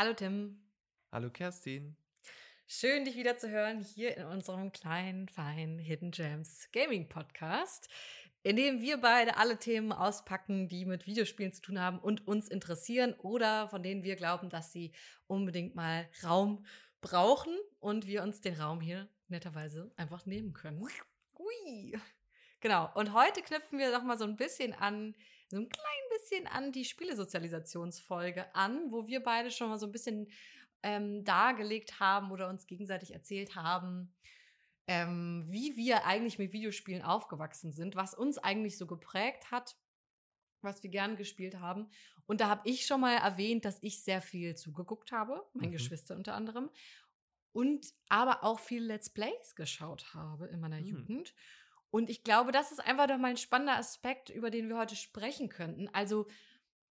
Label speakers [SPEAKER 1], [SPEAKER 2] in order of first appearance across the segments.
[SPEAKER 1] Hallo Tim.
[SPEAKER 2] Hallo Kerstin.
[SPEAKER 1] Schön, dich wieder zu hören hier in unserem kleinen, feinen Hidden Gems Gaming Podcast, in dem wir beide alle Themen auspacken, die mit Videospielen zu tun haben und uns interessieren oder von denen wir glauben, dass sie unbedingt mal Raum brauchen und wir uns den Raum hier netterweise einfach nehmen können. Ui. Genau. Und heute knüpfen wir noch mal so ein bisschen an, so ein klein bisschen an die Spielesozialisationsfolge an, wo wir beide schon mal so ein bisschen ähm, dargelegt haben oder uns gegenseitig erzählt haben, ähm, wie wir eigentlich mit Videospielen aufgewachsen sind, was uns eigentlich so geprägt hat, was wir gern gespielt haben. Und da habe ich schon mal erwähnt, dass ich sehr viel zugeguckt habe, mein mhm. Geschwister unter anderem, und aber auch viel Let's Plays geschaut habe in meiner mhm. Jugend. Und ich glaube, das ist einfach doch mal ein spannender Aspekt, über den wir heute sprechen könnten. Also,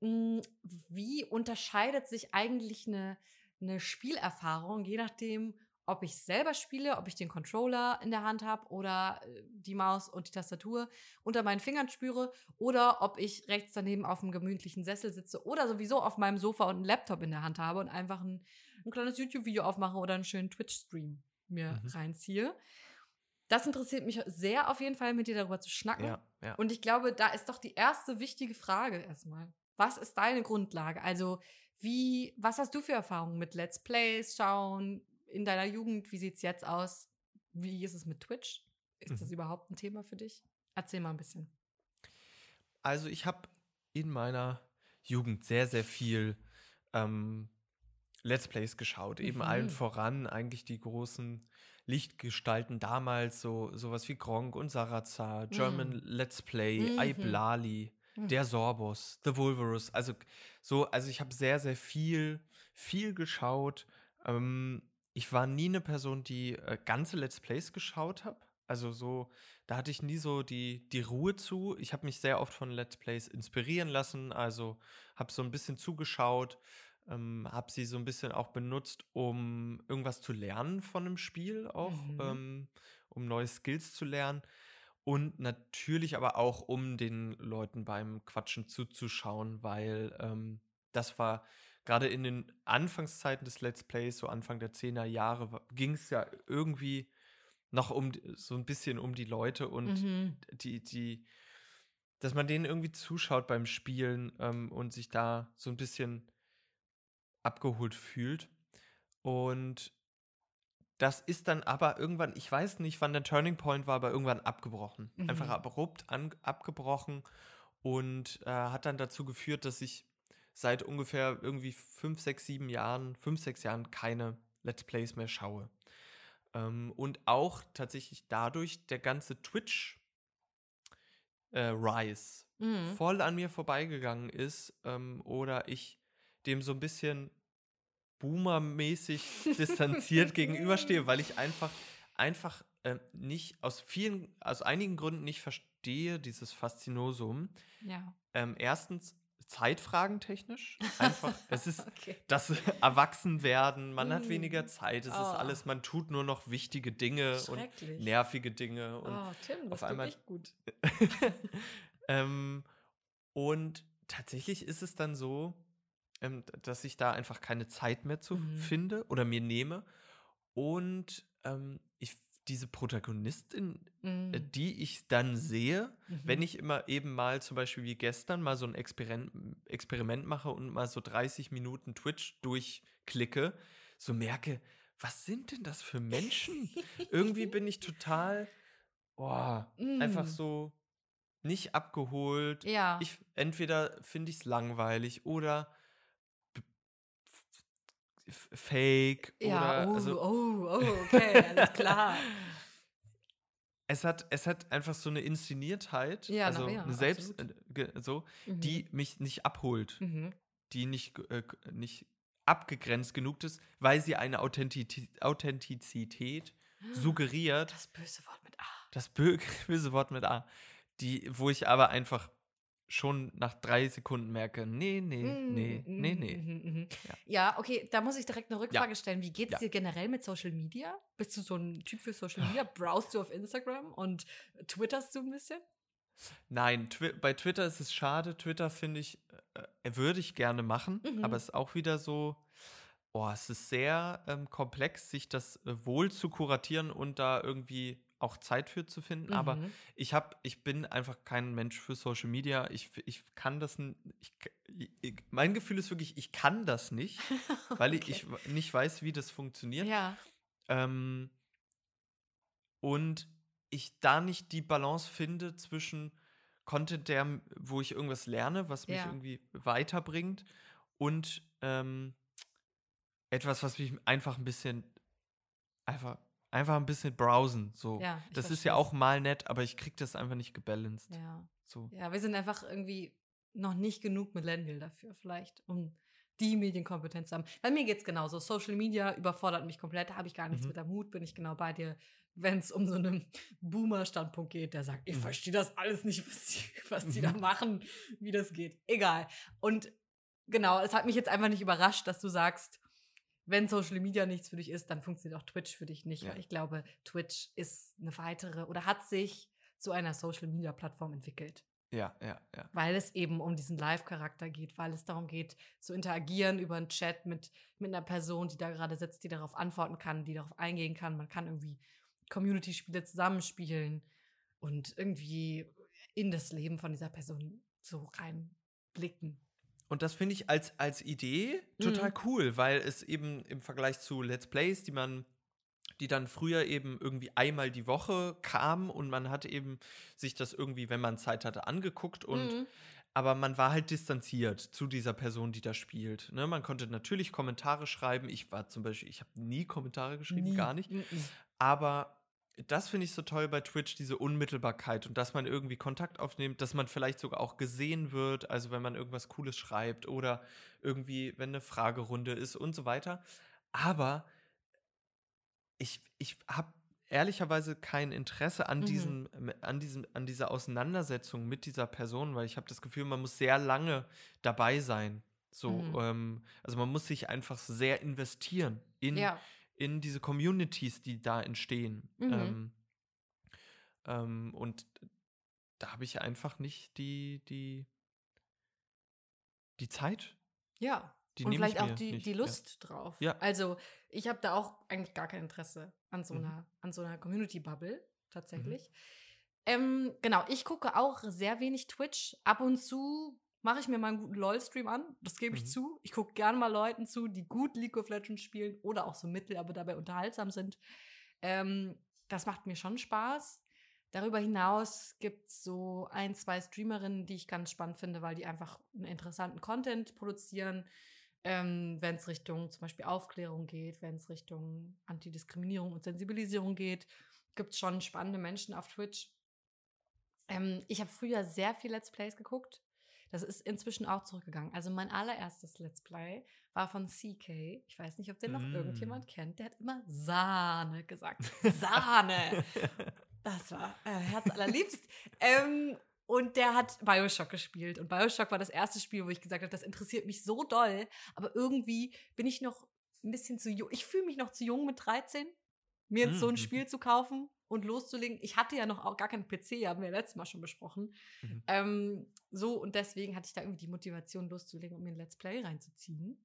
[SPEAKER 1] hm, wie unterscheidet sich eigentlich eine, eine Spielerfahrung, je nachdem, ob ich selber spiele, ob ich den Controller in der Hand habe oder äh, die Maus und die Tastatur unter meinen Fingern spüre oder ob ich rechts daneben auf einem gemütlichen Sessel sitze oder sowieso auf meinem Sofa und einen Laptop in der Hand habe und einfach ein, ein kleines YouTube-Video aufmache oder einen schönen Twitch-Stream mir mhm. reinziehe. Das interessiert mich sehr auf jeden Fall, mit dir darüber zu schnacken. Ja, ja. Und ich glaube, da ist doch die erste wichtige Frage erstmal. Was ist deine Grundlage? Also, wie, was hast du für Erfahrungen mit Let's Plays, Schauen in deiner Jugend? Wie sieht es jetzt aus? Wie ist es mit Twitch? Ist mhm. das überhaupt ein Thema für dich? Erzähl mal ein bisschen.
[SPEAKER 2] Also, ich habe in meiner Jugend sehr, sehr viel ähm, Let's Plays geschaut. Eben mhm. allen voran eigentlich die großen Lichtgestalten damals, so sowas wie Gronk und Sarazar, German mhm. Let's Play, mhm. Iblali, mhm. der Sorbus, The Vulverus. Also so, also ich habe sehr, sehr viel, viel geschaut. Ähm, ich war nie eine Person, die äh, ganze Let's Plays geschaut habe. Also so, da hatte ich nie so die, die Ruhe zu. Ich habe mich sehr oft von Let's Plays inspirieren lassen. Also habe so ein bisschen zugeschaut, ähm, habe sie so ein bisschen auch benutzt, um irgendwas zu lernen von einem Spiel auch, mhm. ähm, um neue Skills zu lernen. Und natürlich aber auch, um den Leuten beim Quatschen zuzuschauen, weil ähm, das war gerade in den Anfangszeiten des Let's Plays, so Anfang der 10er Jahre, ging es ja irgendwie noch um so ein bisschen um die Leute und mhm. die, die, dass man denen irgendwie zuschaut beim Spielen ähm, und sich da so ein bisschen abgeholt fühlt. Und das ist dann aber irgendwann, ich weiß nicht, wann der Turning Point war, aber irgendwann abgebrochen. Mhm. Einfach abrupt an, abgebrochen und äh, hat dann dazu geführt, dass ich seit ungefähr irgendwie fünf, sechs, sieben Jahren, fünf, sechs Jahren keine Let's Plays mehr schaue. Ähm, und auch tatsächlich dadurch der ganze Twitch äh, Rise mhm. voll an mir vorbeigegangen ist ähm, oder ich dem so ein bisschen boomermäßig distanziert gegenüberstehe, weil ich einfach, einfach äh, nicht aus vielen, aus einigen Gründen nicht verstehe, dieses Faszinosum. Ja. Ähm, erstens, Zeitfragen technisch. Einfach, es ist okay. das Erwachsenwerden, man mm. hat weniger mm. Zeit, es oh. ist alles, man tut nur noch wichtige Dinge und nervige Dinge. Und
[SPEAKER 1] oh, Tim, das auf einmal nicht gut.
[SPEAKER 2] ähm, und tatsächlich ist es dann so, ähm, dass ich da einfach keine Zeit mehr zu mhm. finde oder mir nehme. Und ähm, ich diese Protagonistin, äh, mhm. äh, die ich dann sehe, mhm. wenn ich immer eben mal zum Beispiel wie gestern mal so ein Experiment, Experiment mache und mal so 30 Minuten Twitch durchklicke, so merke, was sind denn das für Menschen? Irgendwie bin ich total, oh, mhm. einfach so nicht abgeholt. Ja. Ich, entweder finde ich es langweilig oder fake
[SPEAKER 1] ja,
[SPEAKER 2] oder.
[SPEAKER 1] Oh, also, oh, oh, okay, alles klar.
[SPEAKER 2] es hat, es hat einfach so eine Inszeniertheit, ja, also ja, eine Selbst, äh, so, mhm. die mich nicht abholt, mhm. die nicht, äh, nicht abgegrenzt genug ist, weil sie eine Authentizität, Authentizität suggeriert.
[SPEAKER 1] Das böse Wort mit A.
[SPEAKER 2] Das böse Wort mit A. Die, wo ich aber einfach schon nach drei Sekunden merke, nee, nee, mhm, nee, mhm, nee, nee.
[SPEAKER 1] Mhm, ja. ja. okay, da muss ich direkt eine Rückfrage ja. stellen. Wie geht's ja. dir generell mit Social Media? Bist du so ein Typ für Social Media? Browst du auf Instagram und twitterst du ein bisschen?
[SPEAKER 2] Nein, twi bei Twitter ist es schade. Twitter finde ich, äh, würde ich gerne machen, mhm. aber es ist auch wieder so, Oh, es ist sehr ähm, komplex, sich das äh, wohl zu kuratieren und da irgendwie auch Zeit für zu finden. Aber
[SPEAKER 1] Mhm.
[SPEAKER 2] ich habe, ich bin einfach kein Mensch für Social Media. Ich, ich kann das, ich, ich, mein Gefühl ist wirklich, ich kann das nicht, weil ich,
[SPEAKER 1] Okay.
[SPEAKER 2] ich nicht weiß, wie das funktioniert.
[SPEAKER 1] Ja.
[SPEAKER 2] Ähm, und ich da nicht die Balance finde zwischen Content, der, wo ich irgendwas lerne, was mich
[SPEAKER 1] Ja.
[SPEAKER 2] irgendwie weiterbringt, und ähm, etwas, was mich einfach ein bisschen einfach, einfach ein bisschen browsen. So.
[SPEAKER 1] Ja,
[SPEAKER 2] das ist ja auch mal nett, aber ich krieg das einfach nicht gebalanced.
[SPEAKER 1] Ja.
[SPEAKER 2] So.
[SPEAKER 1] Ja, wir sind einfach irgendwie noch nicht genug Millennial dafür, vielleicht, um die Medienkompetenz zu haben. Bei mir geht es genauso. Social Media überfordert mich komplett, da habe ich gar nichts
[SPEAKER 2] Mhm.
[SPEAKER 1] mit am Hut, bin ich genau bei dir. Wenn es um so einen Boomer-Standpunkt geht, der sagt, ich
[SPEAKER 2] Mhm.
[SPEAKER 1] verstehe das alles nicht, was die, was die da
[SPEAKER 2] Mhm.
[SPEAKER 1] machen, wie das geht. Egal. Und genau, es hat mich jetzt einfach nicht überrascht, dass du sagst, wenn Social Media nichts für dich ist, dann funktioniert auch Twitch für dich nicht.
[SPEAKER 2] Ja.
[SPEAKER 1] Weil ich glaube, Twitch ist eine weitere oder hat sich zu einer Social Media Plattform entwickelt
[SPEAKER 2] Ja, ja, ja.
[SPEAKER 1] weil es eben um diesen Live-Charakter geht, weil es darum geht, zu interagieren über einen Chat mit, mit einer Person, die da gerade sitzt, die darauf antworten kann, die darauf eingehen kann. Man kann irgendwie Community-Spiele zusammenspielen und irgendwie in das Leben von dieser Person so reinblicken.
[SPEAKER 2] Und das finde ich als, als Idee total cool, weil es eben im Vergleich zu Let's Plays, die man, die dann früher eben irgendwie einmal die Woche kamen und man hat eben sich das irgendwie, wenn man Zeit hatte, angeguckt und
[SPEAKER 1] Mhm.
[SPEAKER 2] aber man war halt distanziert zu dieser Person, die da spielt. Ne? Man konnte natürlich Kommentare schreiben. Ich war zum Beispiel, ich habe nie Kommentare geschrieben,
[SPEAKER 1] Nie.
[SPEAKER 2] gar nicht.
[SPEAKER 1] Mhm.
[SPEAKER 2] Aber das finde ich so toll bei Twitch, diese Unmittelbarkeit und dass man irgendwie Kontakt aufnimmt, dass man vielleicht sogar auch gesehen wird, also wenn man irgendwas Cooles schreibt oder irgendwie, wenn eine Fragerunde ist und so weiter. Aber ich, ich habe ehrlicherweise kein Interesse an
[SPEAKER 1] Mhm.
[SPEAKER 2] diesem, an diesem, an dieser Auseinandersetzung mit dieser Person, weil ich habe das Gefühl, man muss sehr lange dabei sein. So,
[SPEAKER 1] Mhm.
[SPEAKER 2] ähm, also man muss sich einfach sehr investieren in,
[SPEAKER 1] Ja.
[SPEAKER 2] In diese Communities, die da entstehen.
[SPEAKER 1] Mhm.
[SPEAKER 2] Ähm, ähm, und da habe ich einfach nicht die, die, die Zeit.
[SPEAKER 1] Ja.
[SPEAKER 2] Die
[SPEAKER 1] und vielleicht auch die,
[SPEAKER 2] nicht,
[SPEAKER 1] die
[SPEAKER 2] ja.
[SPEAKER 1] Lust drauf.
[SPEAKER 2] Ja.
[SPEAKER 1] Also, ich habe da auch eigentlich gar kein Interesse an so
[SPEAKER 2] Mhm.
[SPEAKER 1] einer, an so einer Community-Bubble, tatsächlich. Ähm, genau, ich gucke auch sehr wenig Twitch. Ab und zu mache ich mir mal einen guten LOL-Stream an. Das gebe ich
[SPEAKER 2] Mhm.
[SPEAKER 1] zu. Ich gucke gerne mal Leuten zu, die gut League of Legends spielen oder auch so mittel, aber dabei unterhaltsam sind. Ähm, das macht mir schon Spaß. Darüber hinaus gibt es so ein, zwei Streamerinnen, die ich ganz spannend finde, weil die einfach einen interessanten Content produzieren. Ähm, wenn es Richtung zum Beispiel Aufklärung geht, wenn es Richtung Antidiskriminierung und Sensibilisierung geht, gibt es schon spannende Menschen auf Twitch. Ähm, ich habe früher sehr viel Let's Plays geguckt. Das ist inzwischen auch zurückgegangen. Also mein allererstes Let's Play war von CK. Ich weiß nicht, ob den noch
[SPEAKER 2] Mm.
[SPEAKER 1] irgendjemand kennt. Der hat immer Sahne gesagt. Sahne. Das war äh, Herz allerliebst. ähm, und der hat Bioshock gespielt. Und Bioshock war das erste Spiel, wo ich gesagt habe, das interessiert mich so doll. Aber irgendwie bin ich noch ein bisschen zu jung. Ich fühle mich noch zu jung mit 13, mir jetzt so ein
[SPEAKER 2] Mhm.
[SPEAKER 1] Spiel zu kaufen und loszulegen. Ich hatte ja noch auch gar keinen PC, haben wir letztes Mal schon besprochen.
[SPEAKER 2] Mhm.
[SPEAKER 1] Ähm, so, und deswegen hatte ich da irgendwie die Motivation loszulegen, um mir ein Let's Play reinzuziehen.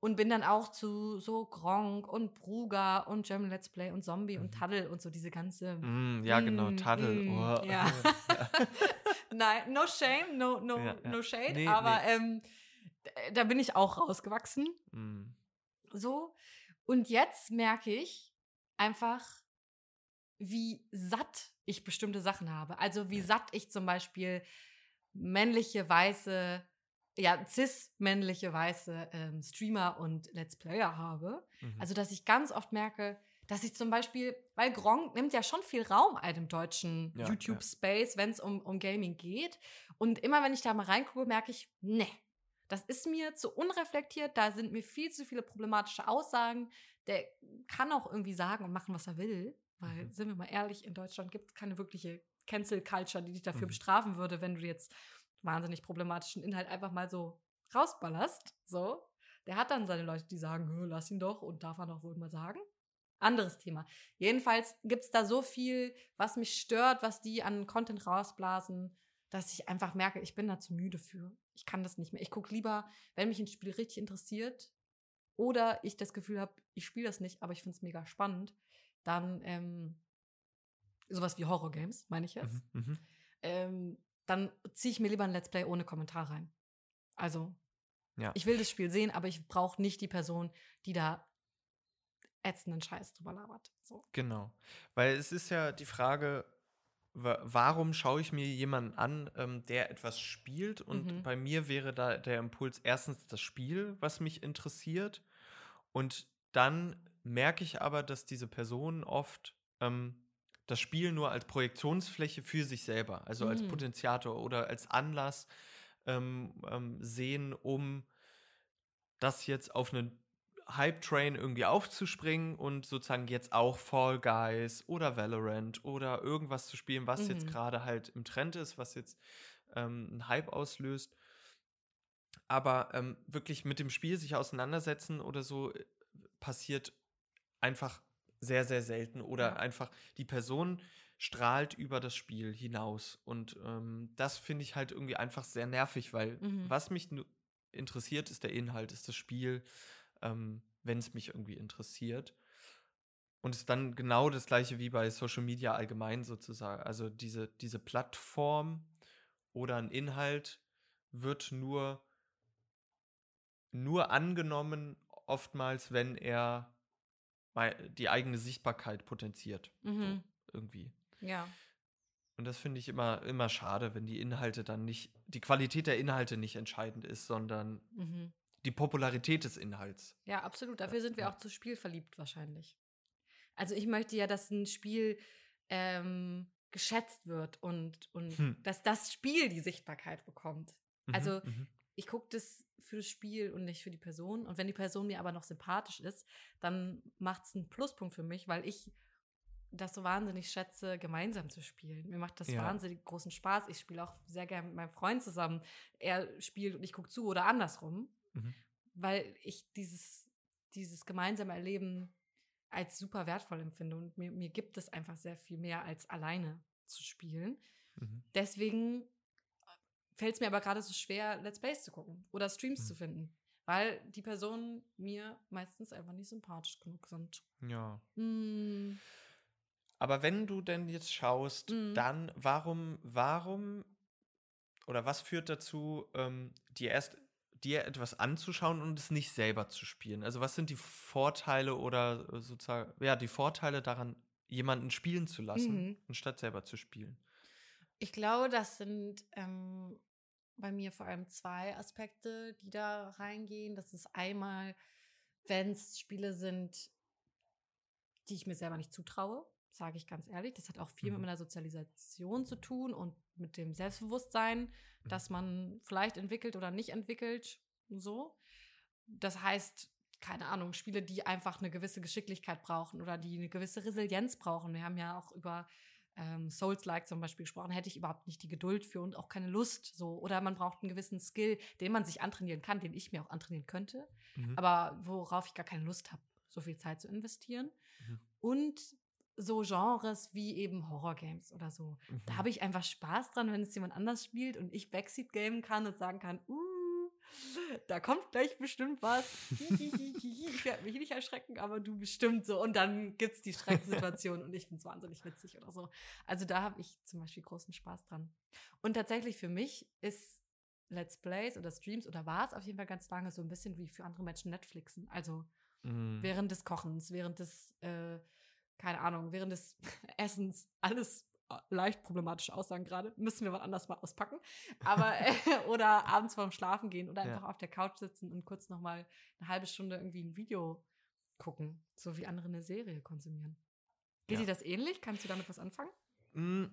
[SPEAKER 1] Und bin dann auch zu so Gronk und Bruga und German Let's Play und Zombie und
[SPEAKER 2] Mhm.
[SPEAKER 1] Taddle und so diese ganze.
[SPEAKER 2] Mm, ja, genau,
[SPEAKER 1] Mm,
[SPEAKER 2] Taddel.
[SPEAKER 1] mm,
[SPEAKER 2] oh,
[SPEAKER 1] ja. Nein, no shame, no, no,
[SPEAKER 2] Ja, ja.
[SPEAKER 1] no shade,
[SPEAKER 2] Nee,
[SPEAKER 1] aber
[SPEAKER 2] nee.
[SPEAKER 1] Ähm, d- da bin ich auch rausgewachsen.
[SPEAKER 2] Mm.
[SPEAKER 1] So. Und jetzt merke ich einfach, wie satt ich bestimmte Sachen habe. Also wie satt ich zum Beispiel männliche, weiße, ja, cis-männliche, weiße ähm, Streamer und Let's Player habe.
[SPEAKER 2] Mhm.
[SPEAKER 1] Also, dass ich ganz oft merke, dass ich zum Beispiel, weil Gronk nimmt ja schon viel Raum ein im deutschen
[SPEAKER 2] Ja,
[SPEAKER 1] YouTube-Space, wenn es um, um Gaming geht. Und immer wenn ich da mal reingucke, merke ich, ne, das ist mir zu unreflektiert, da sind mir viel zu viele problematische Aussagen. Der kann auch irgendwie sagen und machen, was er will. Weil,
[SPEAKER 2] Mhm.
[SPEAKER 1] sind wir mal ehrlich, in Deutschland gibt es keine wirkliche Cancel-Culture, die dich dafür
[SPEAKER 2] Mhm.
[SPEAKER 1] bestrafen würde, wenn du jetzt wahnsinnig problematischen Inhalt einfach mal so rausballerst. So. Der hat dann seine Leute, die sagen, "Hö, lass ihn doch und darf er doch wohl mal sagen. Anderes Thema. Jedenfalls gibt es da so viel, was mich stört, was die an Content rausblasen, dass ich einfach merke, ich bin da zu müde für. Ich kann das nicht mehr. Ich gucke lieber, wenn mich ein Spiel richtig interessiert oder ich das Gefühl habe, ich spiele das nicht, aber ich finde es mega spannend, dann ähm, sowas wie Horror-Games, meine ich jetzt,
[SPEAKER 2] Mhm, mhm.
[SPEAKER 1] ähm, dann ziehe ich mir lieber ein Let's Play ohne Kommentar rein. Also,
[SPEAKER 2] Ja.
[SPEAKER 1] ich will das Spiel sehen, aber ich brauche nicht die Person, die da ätzenden Scheiß drüber labert. So.
[SPEAKER 2] Genau. Weil es ist ja die Frage, wa- warum schaue ich mir jemanden an, ähm, der etwas spielt? Und
[SPEAKER 1] Mhm.
[SPEAKER 2] bei mir wäre da der Impuls erstens das Spiel, was mich interessiert. Und dann merke ich aber, dass diese Personen oft ähm, das Spiel nur als Projektionsfläche für sich selber, also als
[SPEAKER 1] Mhm.
[SPEAKER 2] Potenziator oder als Anlass ähm, ähm, sehen, um das jetzt auf einen Hype-Train irgendwie aufzuspringen und sozusagen jetzt auch Fall Guys oder Valorant oder irgendwas zu spielen, was jetzt
[SPEAKER 1] Mhm.
[SPEAKER 2] gerade halt im Trend ist, was jetzt ähm, einen Hype auslöst. Aber ähm, wirklich mit dem Spiel sich auseinandersetzen oder so äh, passiert einfach sehr, sehr selten. Oder
[SPEAKER 1] Ja.
[SPEAKER 2] einfach die Person strahlt über das Spiel hinaus. Und ähm, das finde ich halt irgendwie einfach sehr nervig, weil
[SPEAKER 1] Mhm.
[SPEAKER 2] was mich interessiert, ist der Inhalt, ist das Spiel, ähm, wenn es mich irgendwie interessiert. Und es ist dann genau das gleiche wie bei Social Media allgemein sozusagen. Also diese, diese Plattform oder ein Inhalt wird nur, nur angenommen, oftmals, wenn er die eigene Sichtbarkeit potenziert.
[SPEAKER 1] Mhm.
[SPEAKER 2] So, irgendwie.
[SPEAKER 1] Ja.
[SPEAKER 2] Und das finde ich immer, immer schade, wenn die Inhalte dann nicht, die Qualität der Inhalte nicht entscheidend ist, sondern
[SPEAKER 1] Mhm.
[SPEAKER 2] die Popularität des Inhalts.
[SPEAKER 1] Ja, absolut. Dafür sind wir
[SPEAKER 2] ja.
[SPEAKER 1] auch zu Spiel verliebt wahrscheinlich. Also ich möchte ja, dass ein Spiel ähm, geschätzt wird und, und
[SPEAKER 2] Hm.
[SPEAKER 1] dass das Spiel die Sichtbarkeit bekommt.
[SPEAKER 2] Mhm,
[SPEAKER 1] Also
[SPEAKER 2] mhm.
[SPEAKER 1] Ich gucke das für das Spiel und nicht für die Person. Und wenn die Person mir aber noch sympathisch ist, dann macht es einen Pluspunkt für mich, weil ich das so wahnsinnig schätze, gemeinsam zu spielen. Mir macht das
[SPEAKER 2] Ja.
[SPEAKER 1] wahnsinnig großen Spaß. Ich spiele auch sehr gerne mit meinem Freund zusammen. Er spielt und ich gucke zu oder andersrum,
[SPEAKER 2] Mhm.
[SPEAKER 1] weil ich dieses, dieses gemeinsame Erleben als super wertvoll empfinde. Und mir, mir gibt es einfach sehr viel mehr als alleine zu spielen.
[SPEAKER 2] Mhm.
[SPEAKER 1] Deswegen fällt es mir aber gerade so schwer, Let's Plays zu gucken oder Streams
[SPEAKER 2] Mhm.
[SPEAKER 1] zu finden, weil die Personen mir meistens einfach nicht sympathisch genug sind.
[SPEAKER 2] Ja.
[SPEAKER 1] Mm,
[SPEAKER 2] Aber wenn du denn jetzt schaust,
[SPEAKER 1] Mhm.
[SPEAKER 2] dann warum, warum oder was führt dazu, ähm, dir erst dir etwas anzuschauen und es nicht selber zu spielen? Also was sind die Vorteile oder äh, sozusagen, ja, die Vorteile daran, jemanden spielen zu lassen,
[SPEAKER 1] Mhm.
[SPEAKER 2] anstatt selber zu spielen?
[SPEAKER 1] Ich glaube, das sind ähm, bei mir vor allem zwei Aspekte, die da reingehen. Das ist einmal, wenn es Spiele sind, die ich mir selber nicht zutraue, sage ich ganz ehrlich. Das hat auch viel mit
[SPEAKER 2] Mhm.
[SPEAKER 1] meiner Sozialisation zu tun und mit dem Selbstbewusstsein,
[SPEAKER 2] Mhm.
[SPEAKER 1] das man vielleicht entwickelt oder nicht entwickelt. So. Das heißt, keine Ahnung, Spiele, die einfach eine gewisse Geschicklichkeit brauchen oder die eine gewisse Resilienz brauchen. Wir haben ja auch über ähm, Souls-like zum Beispiel gesprochen, hätte ich überhaupt nicht die Geduld für und auch keine Lust so. Oder man braucht einen gewissen Skill, den man sich antrainieren kann, den ich mir auch antrainieren könnte,
[SPEAKER 2] Mhm.
[SPEAKER 1] aber worauf ich gar keine Lust habe, so viel Zeit zu investieren.
[SPEAKER 2] Mhm.
[SPEAKER 1] Und so Genres wie eben Horror-Games oder so. Da
[SPEAKER 2] Mhm.
[SPEAKER 1] habe ich einfach Spaß dran, wenn es jemand anders spielt und ich Backseat gamen kann und sagen kann, uh, da kommt gleich bestimmt was. ich werde mich nicht erschrecken, aber du bestimmt so. Und dann gibt es die Schrecksituation und ich finde es wahnsinnig witzig oder so. Also da habe ich zum Beispiel großen Spaß dran. Und tatsächlich für mich ist Let's Plays oder Streams oder war es auf jeden Fall ganz lange so ein bisschen wie für andere Menschen Netflixen. Also
[SPEAKER 2] Mhm.
[SPEAKER 1] während des Kochens, während des, äh, keine Ahnung, während des Essens, alles leicht problematische Aussagen gerade, müssen wir mal anders mal auspacken. Aber, äh, oder abends vorm Schlafen gehen oder
[SPEAKER 2] Ja.
[SPEAKER 1] einfach auf der Couch sitzen und kurz nochmal eine halbe Stunde irgendwie ein Video gucken, so wie andere eine Serie konsumieren. Geht
[SPEAKER 2] Ja.
[SPEAKER 1] dir das ähnlich? Kannst du damit was anfangen?
[SPEAKER 2] Mm,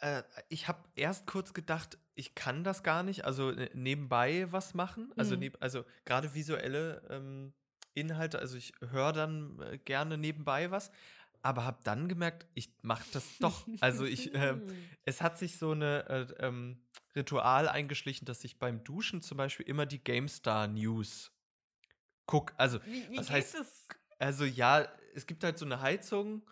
[SPEAKER 2] äh, ich habe erst kurz gedacht, ich kann das gar nicht, also äh, nebenbei was machen. Also,
[SPEAKER 1] Mhm.
[SPEAKER 2] neb, also gerade visuelle ähm, Inhalte, also ich höre dann äh, gerne nebenbei was, aber habe dann gemerkt, ich mache das doch. Also ich, ähm, es hat sich so eine äh, ähm, Ritual eingeschlichen, dass ich beim Duschen zum Beispiel immer die GameStar News guck. Also
[SPEAKER 1] wie wie
[SPEAKER 2] was heißt-
[SPEAKER 1] es?
[SPEAKER 2] also ja, es gibt halt so eine Heizung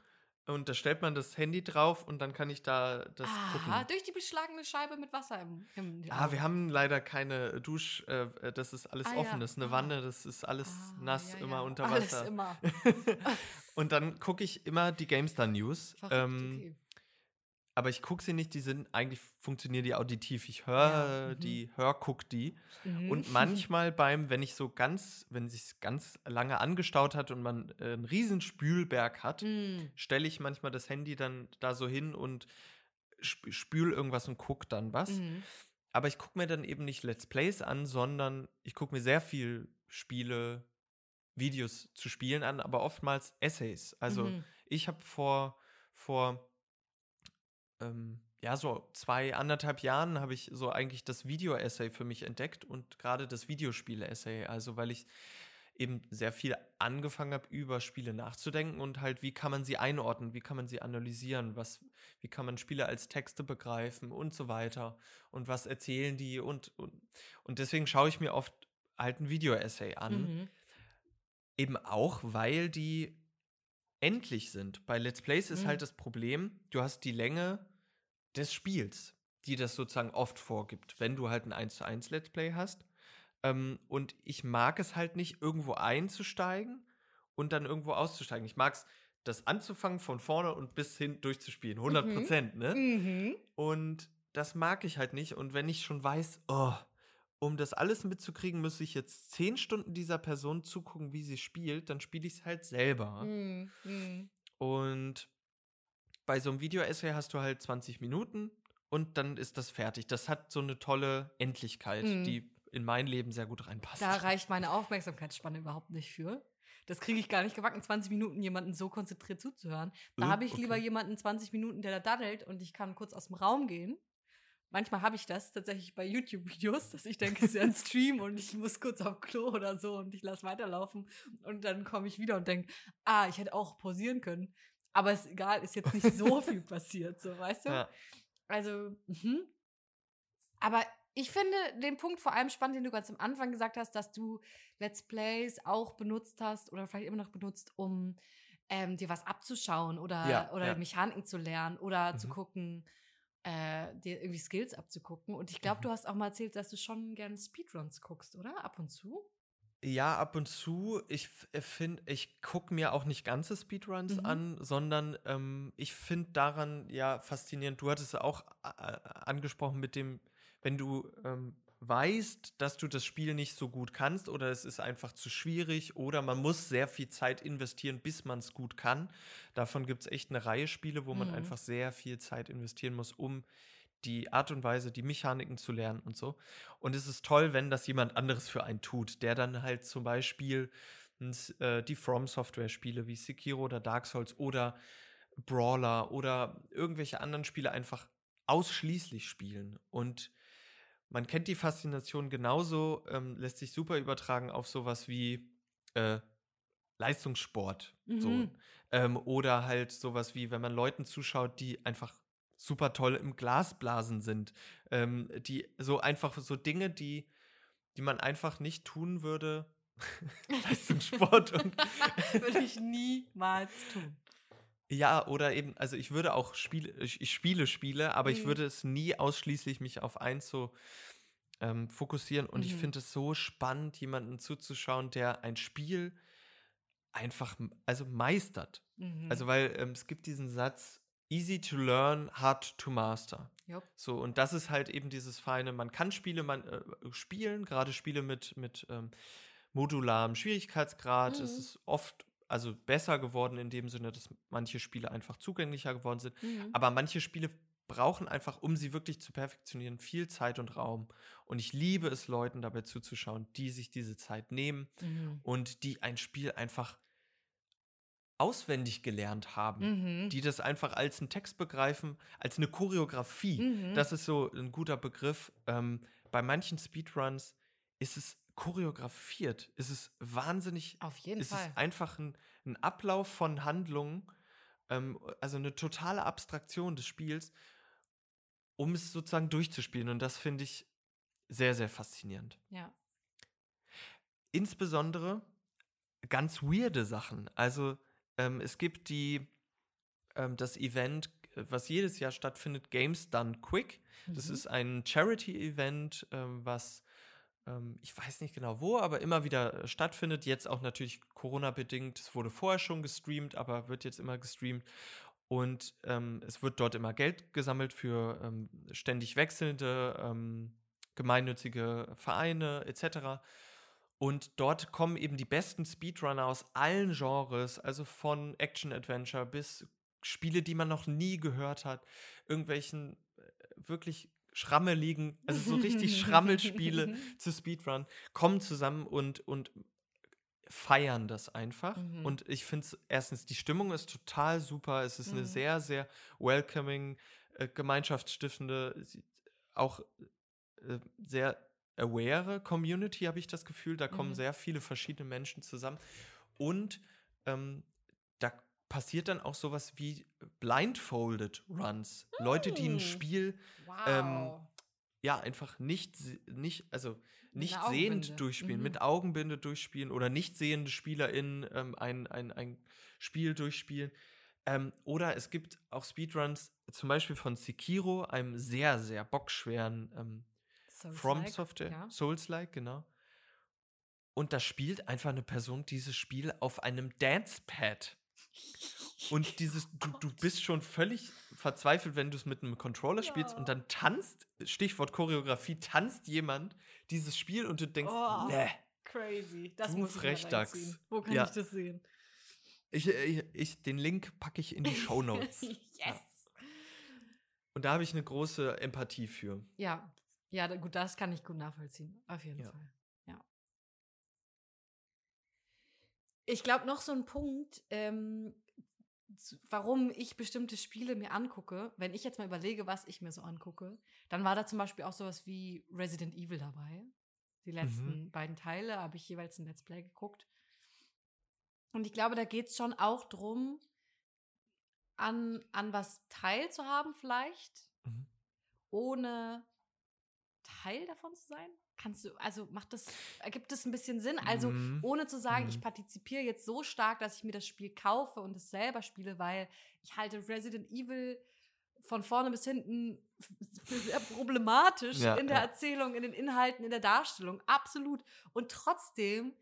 [SPEAKER 2] und da stellt man das Handy drauf und dann kann ich da das
[SPEAKER 1] Aha,
[SPEAKER 2] gucken.
[SPEAKER 1] durch die beschlagene Scheibe mit Wasser im, im
[SPEAKER 2] Ah, wir haben leider keine Dusch, äh, das ist alles
[SPEAKER 1] Ah,
[SPEAKER 2] offen, das ist eine
[SPEAKER 1] Ah.
[SPEAKER 2] Wanne, das ist alles
[SPEAKER 1] Ah,
[SPEAKER 2] nass,
[SPEAKER 1] ja,
[SPEAKER 2] immer
[SPEAKER 1] ja.
[SPEAKER 2] unter
[SPEAKER 1] Alles
[SPEAKER 2] Wasser.
[SPEAKER 1] immer.
[SPEAKER 2] und dann gucke ich immer die GameStar News.
[SPEAKER 1] Verrückt,
[SPEAKER 2] ähm,
[SPEAKER 1] okay.
[SPEAKER 2] Aber ich gucke sie nicht, die sind, eigentlich funktionieren die auditiv. Ich höre
[SPEAKER 1] Ja, mhm.
[SPEAKER 2] die, hör, guck die.
[SPEAKER 1] Mhm.
[SPEAKER 2] Und manchmal beim, wenn ich so ganz, wenn sich ganz lange angestaut hat und man äh, einen riesen Spülberg hat,
[SPEAKER 1] Mhm.
[SPEAKER 2] stelle ich manchmal das Handy dann da so hin und sp spül irgendwas und guck dann was.
[SPEAKER 1] Mhm.
[SPEAKER 2] Aber ich gucke mir dann eben nicht Let's Plays an, sondern ich gucke mir sehr viel Spiele, Videos zu spielen an, aber oftmals Essays. Also
[SPEAKER 1] Mhm.
[SPEAKER 2] ich habe vor, vor ähm, ja, so zwei, anderthalb Jahren habe ich so eigentlich das Video-Essay für mich entdeckt und gerade das Videospiele-Essay. Also weil ich eben sehr viel angefangen habe, über Spiele nachzudenken und halt, wie kann man sie einordnen, wie kann man sie analysieren, was, wie kann man Spiele als Texte begreifen und so weiter und was erzählen die und, und, und deswegen schaue ich mir oft halt ein Video-Essay an.
[SPEAKER 1] Mhm.
[SPEAKER 2] Eben auch, weil die endlich sind. Bei Let's Plays ist
[SPEAKER 1] Mhm.
[SPEAKER 2] halt das Problem, du hast die Länge des Spiels, die das sozusagen oft vorgibt, wenn du halt ein 1 zu 1 Let's Play hast. Ähm, und ich mag es halt nicht, irgendwo einzusteigen und dann irgendwo auszusteigen. Ich mag es, das anzufangen von vorne und bis hin durchzuspielen. 100 Prozent, ne?
[SPEAKER 1] Mhm.
[SPEAKER 2] Und das mag ich halt nicht. Und wenn ich schon weiß, oh, um das alles mitzukriegen, muss ich jetzt zehn Stunden dieser Person zugucken, wie sie spielt, dann spiele ich es halt selber.
[SPEAKER 1] Mhm.
[SPEAKER 2] Und bei so einem Video-Essay hast du halt 20 Minuten und dann ist das fertig. Das hat so eine tolle Endlichkeit,
[SPEAKER 1] Mhm.
[SPEAKER 2] die in mein Leben sehr gut reinpasst.
[SPEAKER 1] Da reicht meine Aufmerksamkeitsspanne überhaupt nicht für. Das kriege ich gar nicht gebacken, 20 Minuten jemanden so konzentriert zuzuhören. Da habe ich lieber
[SPEAKER 2] okay.
[SPEAKER 1] jemanden 20 Minuten, der da daddelt und ich kann kurz aus dem Raum gehen. Manchmal habe ich das tatsächlich bei YouTube-Videos, dass ich denke, es ist ja ein Stream und ich muss kurz auf Klo oder so und ich lasse weiterlaufen. Und dann komme ich wieder und denke, ah, ich hätte auch pausieren können. Aber ist egal, ist jetzt nicht so viel passiert, so weißt du?
[SPEAKER 2] Ja.
[SPEAKER 1] Also, mhm. aber ich finde den Punkt vor allem spannend, den du ganz am Anfang gesagt hast, dass du Let's Plays auch benutzt hast oder vielleicht immer noch benutzt, um ähm, dir was abzuschauen oder,
[SPEAKER 2] Ja,
[SPEAKER 1] oder
[SPEAKER 2] ja.
[SPEAKER 1] Mechaniken zu lernen oder zu
[SPEAKER 2] Mhm.
[SPEAKER 1] gucken, äh, dir irgendwie Skills abzugucken. Und ich glaube,
[SPEAKER 2] Mhm.
[SPEAKER 1] du hast auch mal erzählt, dass du schon gerne Speedruns guckst, oder? Ab und zu?
[SPEAKER 2] Ja, ab und zu. Ich finde, ich gucke mir auch nicht ganze Speedruns
[SPEAKER 1] Mhm.
[SPEAKER 2] an, sondern ähm, ich finde daran ja faszinierend. Du hattest auch äh, angesprochen mit dem, wenn du ähm, weißt, dass du das Spiel nicht so gut kannst oder es ist einfach zu schwierig oder man muss sehr viel Zeit investieren, bis man es gut kann. Davon gibt es echt eine Reihe Spiele, wo man
[SPEAKER 1] Mhm.
[SPEAKER 2] einfach sehr viel Zeit investieren muss, um die Art und Weise, die Mechaniken zu lernen und so. Und es ist toll, wenn das jemand anderes für einen tut, der dann halt zum Beispiel äh, die From Software Spiele wie Sekiro oder Dark Souls oder Brawler oder irgendwelche anderen Spiele einfach ausschließlich spielen. Und man kennt die Faszination genauso, ähm, lässt sich super übertragen auf sowas wie äh, Leistungssport. So.
[SPEAKER 1] Mhm.
[SPEAKER 2] Ähm, oder halt sowas wie, wenn man Leuten zuschaut, die einfach super toll im Glasblasen sind. Ähm, die so einfach so Dinge, die, die man einfach nicht tun würde. Leistungssport und
[SPEAKER 1] Würde ich niemals tun.
[SPEAKER 2] Ja, oder eben, also ich würde auch Spiele, ich, ich spiele Spiele, aber ich
[SPEAKER 1] Mhm.
[SPEAKER 2] würde es nie ausschließlich mich auf eins so ähm, fokussieren. Und ich
[SPEAKER 1] Mhm.
[SPEAKER 2] finde es so spannend, jemanden zuzuschauen, der ein Spiel einfach, also meistert.
[SPEAKER 1] Mhm.
[SPEAKER 2] Also, weil ähm, es gibt diesen Satz, easy to learn, hard to master.
[SPEAKER 1] Jupp.
[SPEAKER 2] So, und das ist halt eben dieses feine, man kann Spiele man, äh, spielen, gerade Spiele mit, mit ähm, modularem Schwierigkeitsgrad. Es
[SPEAKER 1] Mhm.
[SPEAKER 2] ist oft also besser geworden in dem Sinne, dass manche Spiele einfach zugänglicher geworden sind.
[SPEAKER 1] Mhm.
[SPEAKER 2] Aber manche Spiele brauchen einfach, um sie wirklich zu perfektionieren, viel Zeit und Raum. Und ich liebe es, Leuten dabei zuzuschauen, die sich diese Zeit nehmen
[SPEAKER 1] Mhm.
[SPEAKER 2] und die ein Spiel einfach auswendig gelernt haben.
[SPEAKER 1] Mhm.
[SPEAKER 2] Die das einfach als einen Text begreifen, als eine Choreografie.
[SPEAKER 1] Mhm.
[SPEAKER 2] Das ist so ein guter Begriff. Ähm, bei manchen Speedruns ist es choreografiert. Es ist wahnsinnig.
[SPEAKER 1] Auf jeden
[SPEAKER 2] es
[SPEAKER 1] Fall.
[SPEAKER 2] ist einfach ein, ein Ablauf von Handlungen, ähm, also eine totale Abstraktion des Spiels, um es sozusagen durchzuspielen. Und das finde ich sehr, sehr faszinierend.
[SPEAKER 1] Ja.
[SPEAKER 2] Insbesondere ganz weirde Sachen. Also ähm, es gibt die ähm, das Event, was jedes Jahr stattfindet, Games Done Quick. Das
[SPEAKER 1] Mhm.
[SPEAKER 2] ist ein Charity-Event, ähm, was ähm, ich weiß nicht genau wo, aber immer wieder äh, stattfindet. Jetzt auch natürlich Corona-bedingt. Es wurde vorher schon gestreamt, aber wird jetzt immer gestreamt. Und ähm, es wird dort immer Geld gesammelt für ähm, ständig wechselnde ähm, gemeinnützige Vereine etc. Und dort kommen eben die besten Speedrunner aus allen Genres, also von Action-Adventure bis Spiele, die man noch nie gehört hat, irgendwelchen äh, wirklich schrammeligen, also so richtig Schrammelspiele zu Speedrun, kommen zusammen und, und feiern das einfach.
[SPEAKER 1] Mhm.
[SPEAKER 2] Und ich finde es, erstens, die Stimmung ist total super. Es ist eine
[SPEAKER 1] Mhm.
[SPEAKER 2] sehr, sehr welcoming, äh, gemeinschaftsstiftende, auch äh, sehr aware Community, habe ich das Gefühl. Da kommen
[SPEAKER 1] Mhm.
[SPEAKER 2] sehr viele verschiedene Menschen zusammen. Und ähm, passiert dann auch sowas wie Blindfolded Runs. Leute, die ein Spiel
[SPEAKER 1] Wow.
[SPEAKER 2] ähm, ja einfach nicht, nicht also nicht sehend durchspielen,
[SPEAKER 1] Mhm.
[SPEAKER 2] mit Augenbinde durchspielen oder nicht sehende SpielerInnen ähm, ein, ein, ein Spiel durchspielen. Ähm, oder es gibt auch Speedruns, zum Beispiel von Sekiro, einem sehr, sehr bockschweren ähm, From
[SPEAKER 1] Souls-like,
[SPEAKER 2] Software,
[SPEAKER 1] ja.
[SPEAKER 2] Souls-like, genau. Und da spielt einfach eine Person dieses Spiel auf einem Dance-Pad. Und dieses, du, du bist schon völlig verzweifelt, wenn du es mit einem Controller spielst
[SPEAKER 1] Ja.
[SPEAKER 2] und dann tanzt, Stichwort Choreografie, tanzt jemand dieses Spiel und du denkst,
[SPEAKER 1] Oh.
[SPEAKER 2] ne,
[SPEAKER 1] Crazy. Das
[SPEAKER 2] Du
[SPEAKER 1] muss ich. Wo kann
[SPEAKER 2] Ja.
[SPEAKER 1] ich das sehen?
[SPEAKER 2] ich, ich, ich, den Link packe ich in die Show Notes.
[SPEAKER 1] yes.
[SPEAKER 2] Und da habe ich eine große Empathie für.
[SPEAKER 1] Ja, ja, gut, das kann ich gut nachvollziehen. Auf jeden
[SPEAKER 2] Ja.
[SPEAKER 1] Fall. Ja. Ich glaube, noch so ein Punkt, ähm, warum ich bestimmte Spiele mir angucke, wenn ich jetzt mal überlege, was ich mir so angucke, dann war da zum Beispiel auch sowas wie Resident Evil dabei. Die letzten beiden Teile habe ich jeweils ein Let's Play geguckt. Und ich glaube, da geht es schon auch drum, an, an was teilzuhaben vielleicht,
[SPEAKER 2] Mhm.
[SPEAKER 1] ohne Teil davon zu sein? Kannst du, also macht das, ergibt das ein bisschen Sinn? Also
[SPEAKER 2] Mhm.
[SPEAKER 1] ohne zu sagen, ich
[SPEAKER 2] Mhm.
[SPEAKER 1] partizipiere jetzt so stark, dass ich mir das Spiel kaufe und es selber spiele, weil ich halte Resident Evil von vorne bis hinten für sehr problematisch
[SPEAKER 2] Ja,
[SPEAKER 1] in der
[SPEAKER 2] ja.
[SPEAKER 1] Erzählung, in den Inhalten, in der Darstellung. Absolut. Und trotzdem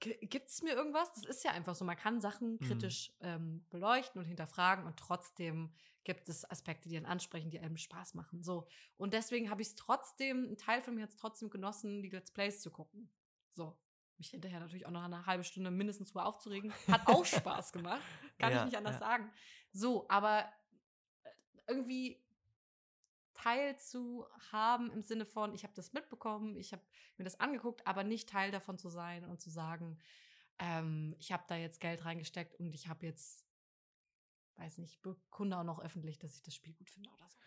[SPEAKER 1] gibt es mir irgendwas? Das ist ja einfach so. Man kann Sachen
[SPEAKER 2] Mhm.
[SPEAKER 1] kritisch ähm, beleuchten und hinterfragen und trotzdem gibt es Aspekte, die einen ansprechen, die einem Spaß machen. So. Und deswegen habe ich es trotzdem, ein Teil von mir hat es trotzdem genossen, die Let's Plays zu gucken. So. Mich hinterher natürlich auch noch eine halbe Stunde mindestens drüber aufzuregen. Hat auch Spaß gemacht. Kann
[SPEAKER 2] Ja,
[SPEAKER 1] ich nicht anders
[SPEAKER 2] ja.
[SPEAKER 1] sagen. So, aber äh, irgendwie Teil zu haben im Sinne von, ich habe das mitbekommen, ich habe mir das angeguckt, aber nicht Teil davon zu sein und zu sagen, ähm, ich habe da jetzt Geld reingesteckt und ich habe jetzt, weiß nicht, bekunde auch noch öffentlich, dass ich das Spiel gut finde oder so.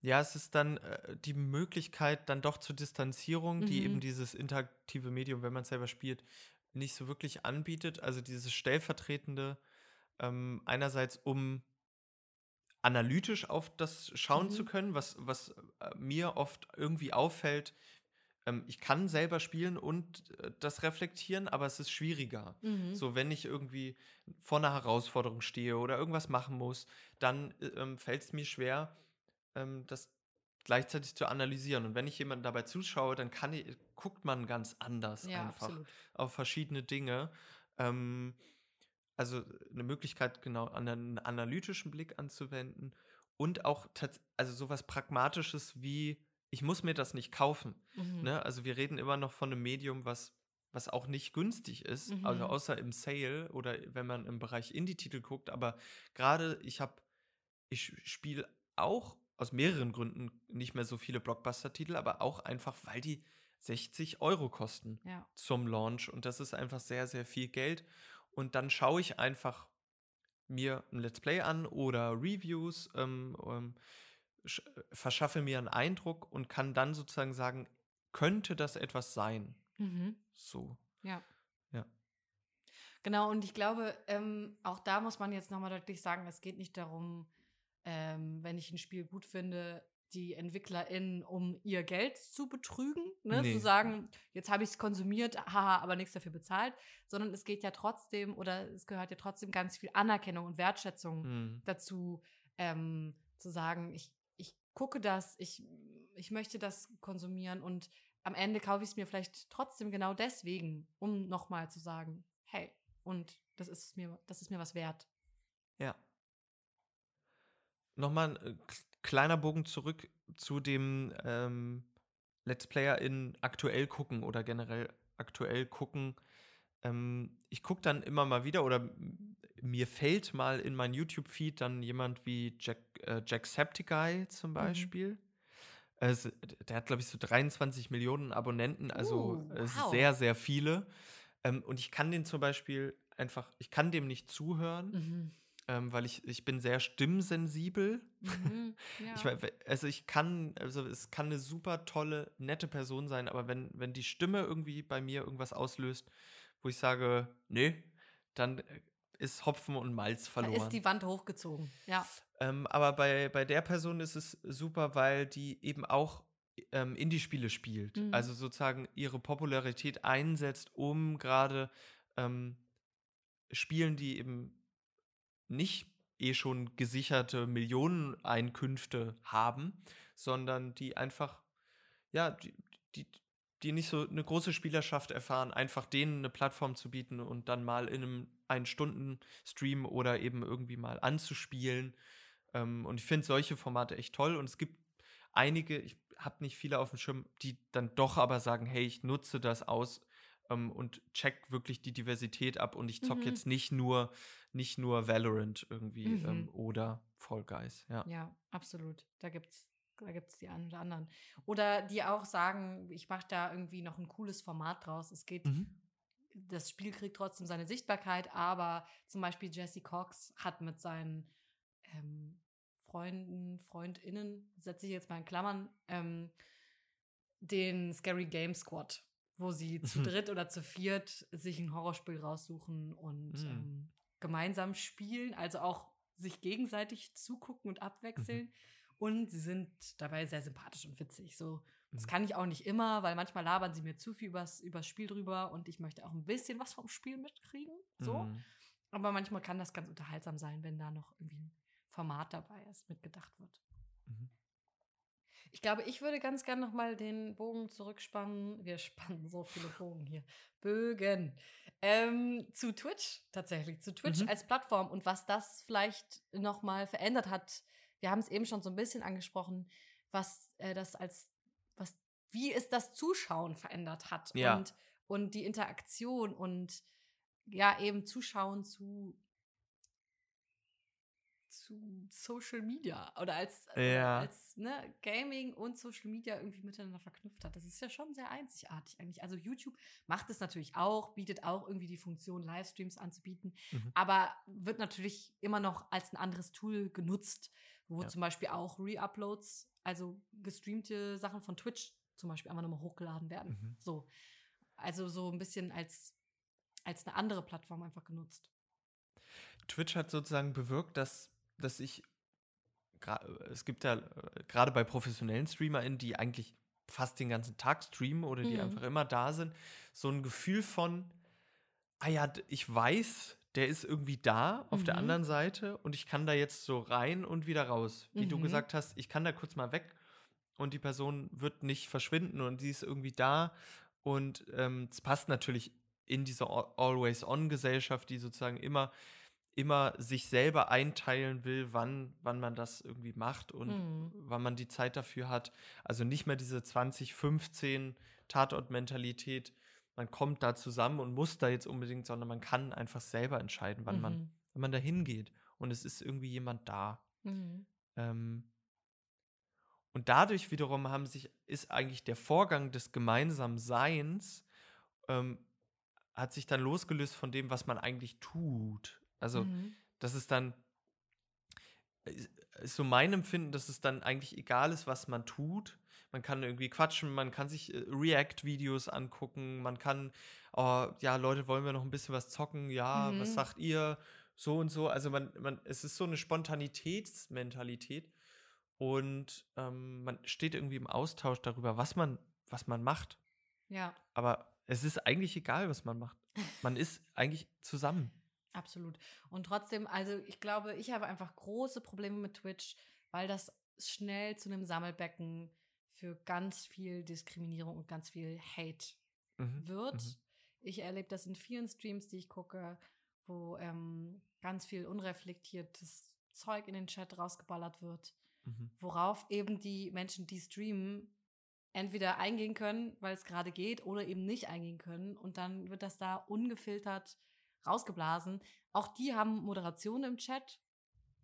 [SPEAKER 2] Ja, es ist dann äh, die Möglichkeit dann doch zur Distanzierung, die
[SPEAKER 1] Mhm.
[SPEAKER 2] eben dieses interaktive Medium, wenn man es selber spielt, nicht so wirklich anbietet. Also dieses stellvertretende, ähm, einerseits um analytisch auf das schauen zu
[SPEAKER 1] Mhm.
[SPEAKER 2] können, was, was äh, mir oft irgendwie auffällt. Ähm, ich kann selber spielen und äh, das reflektieren, aber es ist schwieriger.
[SPEAKER 1] Mhm.
[SPEAKER 2] So, wenn ich irgendwie vor einer Herausforderung stehe oder irgendwas machen muss, dann äh, ähm, fällt es mir schwer, ähm, das gleichzeitig zu analysieren. Und wenn ich jemanden dabei zuschaue, dann kann ich, guckt man ganz anders
[SPEAKER 1] ja,
[SPEAKER 2] einfach
[SPEAKER 1] absolut.
[SPEAKER 2] auf verschiedene Dinge. Ähm, also eine Möglichkeit, genau, einen analytischen Blick anzuwenden und auch also sowas Pragmatisches wie, ich muss mir das nicht kaufen.
[SPEAKER 1] Mhm.
[SPEAKER 2] Ne? Also wir reden immer noch von einem Medium, was, was auch nicht günstig ist, also
[SPEAKER 1] Mhm.
[SPEAKER 2] außer im Sale oder wenn man im Bereich Indie-Titel guckt. Aber gerade ich habe, ich spiele auch aus mehreren Gründen nicht mehr so viele Blockbuster-Titel, aber auch einfach, weil die 60 Euro kosten
[SPEAKER 1] Ja.
[SPEAKER 2] zum Launch und das ist einfach sehr, sehr viel Geld. Und dann schaue ich einfach mir ein Let's Play an oder Reviews, ähm, ähm, äh, verschaffe mir einen Eindruck und kann dann sozusagen sagen, könnte das etwas sein?
[SPEAKER 1] Mhm.
[SPEAKER 2] So.
[SPEAKER 1] Ja.
[SPEAKER 2] Ja.
[SPEAKER 1] Genau, und ich glaube, ähm, auch da muss man jetzt nochmal deutlich sagen, es geht nicht darum, ähm, wenn ich ein Spiel gut finde, die EntwicklerInnen, um ihr Geld zu betrügen, ne?
[SPEAKER 2] Nee.
[SPEAKER 1] zu sagen, jetzt habe ich es konsumiert, haha, aber nichts dafür bezahlt, sondern es geht ja trotzdem oder es gehört ja trotzdem ganz viel Anerkennung und Wertschätzung
[SPEAKER 2] Mhm.
[SPEAKER 1] dazu, ähm, zu sagen, ich, ich gucke das, ich, ich möchte das konsumieren und am Ende kaufe ich es mir vielleicht trotzdem genau deswegen, um nochmal zu sagen, hey, und das ist mir, das ist mir was wert.
[SPEAKER 2] Ja. Nochmal ein äh, kleiner Bogen zurück zu dem ähm, Let's Player in aktuell gucken oder generell aktuell gucken. Ähm, ich gucke dann immer mal wieder oder mir fällt mal in mein YouTube-Feed dann jemand wie Jack, äh, Jacksepticeye zum
[SPEAKER 1] Mhm.
[SPEAKER 2] Beispiel. Also, der hat, glaube ich, so 23 Millionen Abonnenten, also
[SPEAKER 1] Uh, wow.
[SPEAKER 2] sehr, sehr viele. Ähm, und ich kann den zum Beispiel einfach, ich kann dem nicht zuhören
[SPEAKER 1] Mhm.
[SPEAKER 2] ähm, weil ich, ich bin sehr stimmsensibel.
[SPEAKER 1] Mhm. Ja.
[SPEAKER 2] Ich, mein, also ich kann, also es kann eine super tolle, nette Person sein, aber wenn, wenn die Stimme irgendwie bei mir irgendwas auslöst, wo ich sage, nee, dann äh, ist Hopfen und Malz
[SPEAKER 1] da
[SPEAKER 2] verloren.
[SPEAKER 1] ist die Wand hochgezogen. Ja.
[SPEAKER 2] Ähm, aber bei, bei der Person ist es super, weil die eben auch ähm, Indie-Spiele spielt.
[SPEAKER 1] Mhm.
[SPEAKER 2] Also sozusagen ihre Popularität einsetzt, um gerade ähm, Spielen, die eben nicht eh schon gesicherte Millioneneinkünfte haben, sondern die einfach, ja, die, die, die nicht so eine große Spielerschaft erfahren, einfach denen eine Plattform zu bieten und dann mal in einem Ein-Stunden-Stream oder eben irgendwie mal anzuspielen. Ähm, und ich finde solche Formate echt toll. Und es gibt einige, ich habe nicht viele auf dem Schirm, die dann doch aber sagen, hey, ich nutze das aus ähm, und check wirklich die Diversität ab und ich zock
[SPEAKER 1] Mhm.
[SPEAKER 2] jetzt nicht nur, nicht nur Valorant irgendwie
[SPEAKER 1] Mhm.
[SPEAKER 2] ähm, oder Fall Guys. Ja.
[SPEAKER 1] Ja, absolut. Da gibt's da gibt's die einen oder anderen. Oder die auch sagen, ich mache da irgendwie noch ein cooles Format draus. Es geht,
[SPEAKER 2] Mhm.
[SPEAKER 1] das Spiel kriegt trotzdem seine Sichtbarkeit, aber zum Beispiel Jesse Cox hat mit seinen ähm, Freunden, FreundInnen, setze ich jetzt mal in Klammern, ähm, den Scary Game Squad, wo sie zu
[SPEAKER 2] Mhm.
[SPEAKER 1] dritt oder zu viert sich ein Horrorspiel raussuchen und
[SPEAKER 2] Mhm.
[SPEAKER 1] ähm, gemeinsam spielen, also auch sich gegenseitig zugucken und abwechseln. Und sie sind dabei sehr sympathisch und witzig. So, das
[SPEAKER 2] Mhm.
[SPEAKER 1] kann ich auch nicht immer, weil manchmal labern sie mir zu viel übers, übers Spiel drüber und ich möchte auch ein bisschen was vom Spiel mitkriegen. So.
[SPEAKER 2] Mhm.
[SPEAKER 1] Aber manchmal kann das ganz unterhaltsam sein, wenn da noch irgendwie ein Format dabei ist, mitgedacht wird.
[SPEAKER 2] Mhm.
[SPEAKER 1] Ich glaube, ich würde ganz gern noch mal den Bogen zurückspannen. Wir spannen so viele Bogen hier. Bögen. Ähm, zu Twitch tatsächlich, zu Twitch
[SPEAKER 2] Mhm.
[SPEAKER 1] als Plattform und was das vielleicht noch mal verändert hat. Wir haben es eben schon so ein bisschen angesprochen, was äh, das als was wie es das Zuschauen verändert hat
[SPEAKER 2] Ja.
[SPEAKER 1] und und die Interaktion und ja eben Zuschauen zu zu Social Media oder als, oder
[SPEAKER 2] Ja.
[SPEAKER 1] als ne, Gaming und Social Media irgendwie miteinander verknüpft hat. Das ist ja schon sehr einzigartig eigentlich. Also YouTube macht es natürlich auch, bietet auch irgendwie die Funktion, Livestreams anzubieten,
[SPEAKER 2] Mhm.
[SPEAKER 1] aber wird natürlich immer noch als ein anderes Tool genutzt, wo
[SPEAKER 2] Ja.
[SPEAKER 1] zum Beispiel auch Re-Uploads, also gestreamte Sachen von Twitch zum Beispiel einfach nochmal hochgeladen werden.
[SPEAKER 2] Mhm.
[SPEAKER 1] So. Also so ein bisschen als, als eine andere Plattform einfach genutzt.
[SPEAKER 2] Twitch hat sozusagen bewirkt, dass, dass ich, es gibt ja äh, gerade bei professionellen StreamerInnen, die eigentlich fast den ganzen Tag streamen oder die
[SPEAKER 1] Mhm.
[SPEAKER 2] einfach immer da sind, so ein Gefühl von, ah ja, ich weiß, der ist irgendwie da auf der
[SPEAKER 1] Mhm.
[SPEAKER 2] anderen Seite und ich kann da jetzt so rein und wieder raus. Wie du
[SPEAKER 1] Mhm.
[SPEAKER 2] gesagt hast, ich kann da kurz mal weg und die Person wird nicht verschwinden und sie ist irgendwie da. Und ähm, es passt natürlich in diese Al- Always-On-Gesellschaft, die sozusagen immer, immer sich selber einteilen will, wann, wann man das irgendwie macht und
[SPEAKER 1] Mhm.
[SPEAKER 2] wann man die Zeit dafür hat. Also nicht mehr diese 2015 Tatort-Mentalität, man kommt da zusammen und muss da jetzt unbedingt, sondern man kann einfach selber entscheiden, wann man,
[SPEAKER 1] Mhm.
[SPEAKER 2] wann man da hingeht. Und es ist irgendwie jemand da.
[SPEAKER 1] Mhm.
[SPEAKER 2] Ähm, und dadurch wiederum haben sich, ist eigentlich der Vorgang des gemeinsamen Seins, ähm, hat sich dann losgelöst von dem, was man eigentlich tut. Also,
[SPEAKER 1] Mhm.
[SPEAKER 2] das ist dann, ist ist so mein Empfinden, dass es dann eigentlich egal ist, was man tut. Man kann irgendwie quatschen, man kann sich äh, React-Videos angucken, man kann, oh, ja, Leute, wollen wir noch ein bisschen was zocken? Ja, was
[SPEAKER 1] Mhm.
[SPEAKER 2] sagt ihr? So und so. Also man, man, es ist so eine Spontanitätsmentalität. und ähm, man steht irgendwie im Austausch darüber, was man, was man macht.
[SPEAKER 1] Ja.
[SPEAKER 2] Aber es ist eigentlich egal, was man macht. Man ist eigentlich zusammen.
[SPEAKER 1] Absolut. Und trotzdem, also ich glaube, ich habe einfach große Probleme mit Twitch, weil das schnell zu einem Sammelbecken für ganz viel Diskriminierung und ganz viel Hate
[SPEAKER 2] Mhm.
[SPEAKER 1] wird.
[SPEAKER 2] Mhm.
[SPEAKER 1] Ich erlebe das in vielen Streams, die ich gucke, wo ähm, ganz viel unreflektiertes Zeug in den Chat rausgeballert wird,
[SPEAKER 2] Mhm.
[SPEAKER 1] worauf eben die Menschen, die streamen, entweder eingehen können, weil es gerade geht, oder eben nicht eingehen können. Und dann wird das da ungefiltert rausgeblasen. Auch die haben Moderation im Chat,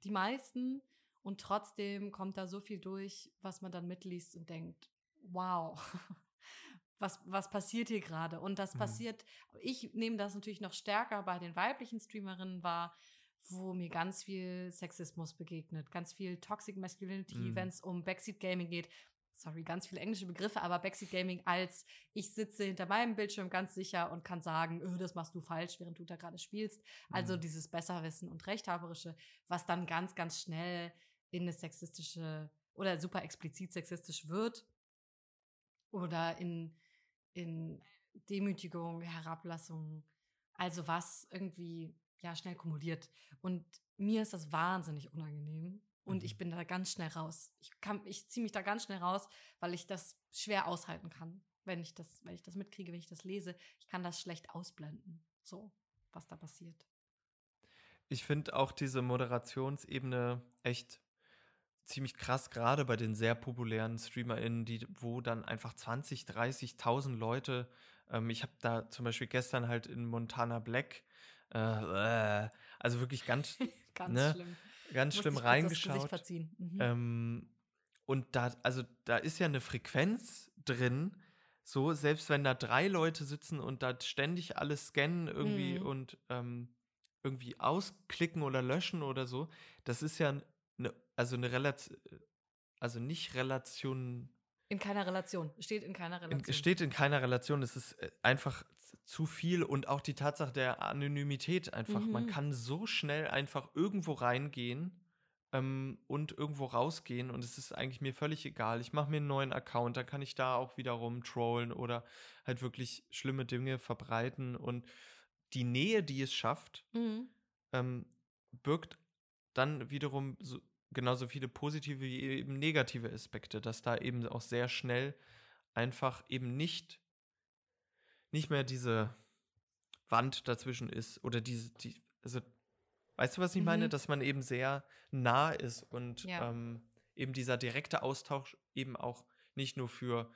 [SPEAKER 1] die meisten. Und trotzdem kommt da so viel durch, was man dann mitliest und denkt, wow, was, was passiert hier gerade? Und das
[SPEAKER 2] Mhm.
[SPEAKER 1] passiert, ich nehme das natürlich noch stärker bei den weiblichen Streamerinnen wahr, wo mir ganz viel Sexismus begegnet, ganz viel Toxic Masculinity,
[SPEAKER 2] Mhm.
[SPEAKER 1] wenn es um Backseat Gaming geht. Sorry, ganz viele englische Begriffe, aber Backseat Gaming als ich sitze hinter meinem Bildschirm ganz sicher und kann sagen, öh, das machst du falsch, während du da gerade spielst. Also
[SPEAKER 2] Mhm.
[SPEAKER 1] dieses Besserwissen und Rechthaberische, was dann ganz, ganz schnell in eine sexistische oder super explizit sexistisch wird oder in, in Demütigung, Herablassung, also was irgendwie ja schnell kumuliert. Und mir ist das wahnsinnig unangenehm und
[SPEAKER 2] Mhm.
[SPEAKER 1] ich bin da ganz schnell raus. Ich kann, ich ziehe mich da ganz schnell raus, weil ich das schwer aushalten kann, wenn ich das, wenn ich das mitkriege, wenn ich das lese. Ich kann das schlecht ausblenden, so was da passiert.
[SPEAKER 2] Ich finde auch diese Moderationsebene echt ziemlich krass, gerade bei den sehr populären StreamerInnen, die, wo dann einfach 20, 30.000 Leute, ähm, ich habe da zum Beispiel gestern halt in Montana Black, äh, äh, also wirklich ganz,
[SPEAKER 1] Ganz
[SPEAKER 2] Ne?
[SPEAKER 1] schlimm.
[SPEAKER 2] ganz schlimm reingeschaut.
[SPEAKER 1] verziehen. Mhm.
[SPEAKER 2] Ähm, und da, also da ist ja eine Frequenz drin, so, selbst wenn da drei Leute sitzen und da ständig alles scannen irgendwie
[SPEAKER 1] Mhm.
[SPEAKER 2] und ähm, irgendwie ausklicken oder löschen oder so, das ist ja eine, also eine Relation, also nicht Relation,
[SPEAKER 1] in keiner Relation. Steht in keiner
[SPEAKER 2] in,
[SPEAKER 1] Relation.
[SPEAKER 2] steht in keiner Relation, es ist äh, einfach zu viel und auch die Tatsache der Anonymität einfach. Man
[SPEAKER 1] Mhm.
[SPEAKER 2] kann so schnell einfach irgendwo reingehen ähm, und irgendwo rausgehen und es ist eigentlich mir völlig egal. Ich mache mir einen neuen Account, dann kann ich da auch wiederum trollen oder halt wirklich schlimme Dinge verbreiten und die Nähe, die es schafft,
[SPEAKER 1] Mhm.
[SPEAKER 2] ähm, birgt dann wiederum so, genauso viele positive wie eben negative Aspekte, dass da eben auch sehr schnell einfach eben nicht, nicht mehr diese Wand dazwischen ist oder diese, die, also, weißt du, was ich meine?
[SPEAKER 1] Mhm.
[SPEAKER 2] Dass man eben sehr nah ist und
[SPEAKER 1] Ja.
[SPEAKER 2] ähm, eben dieser direkte Austausch eben auch nicht nur für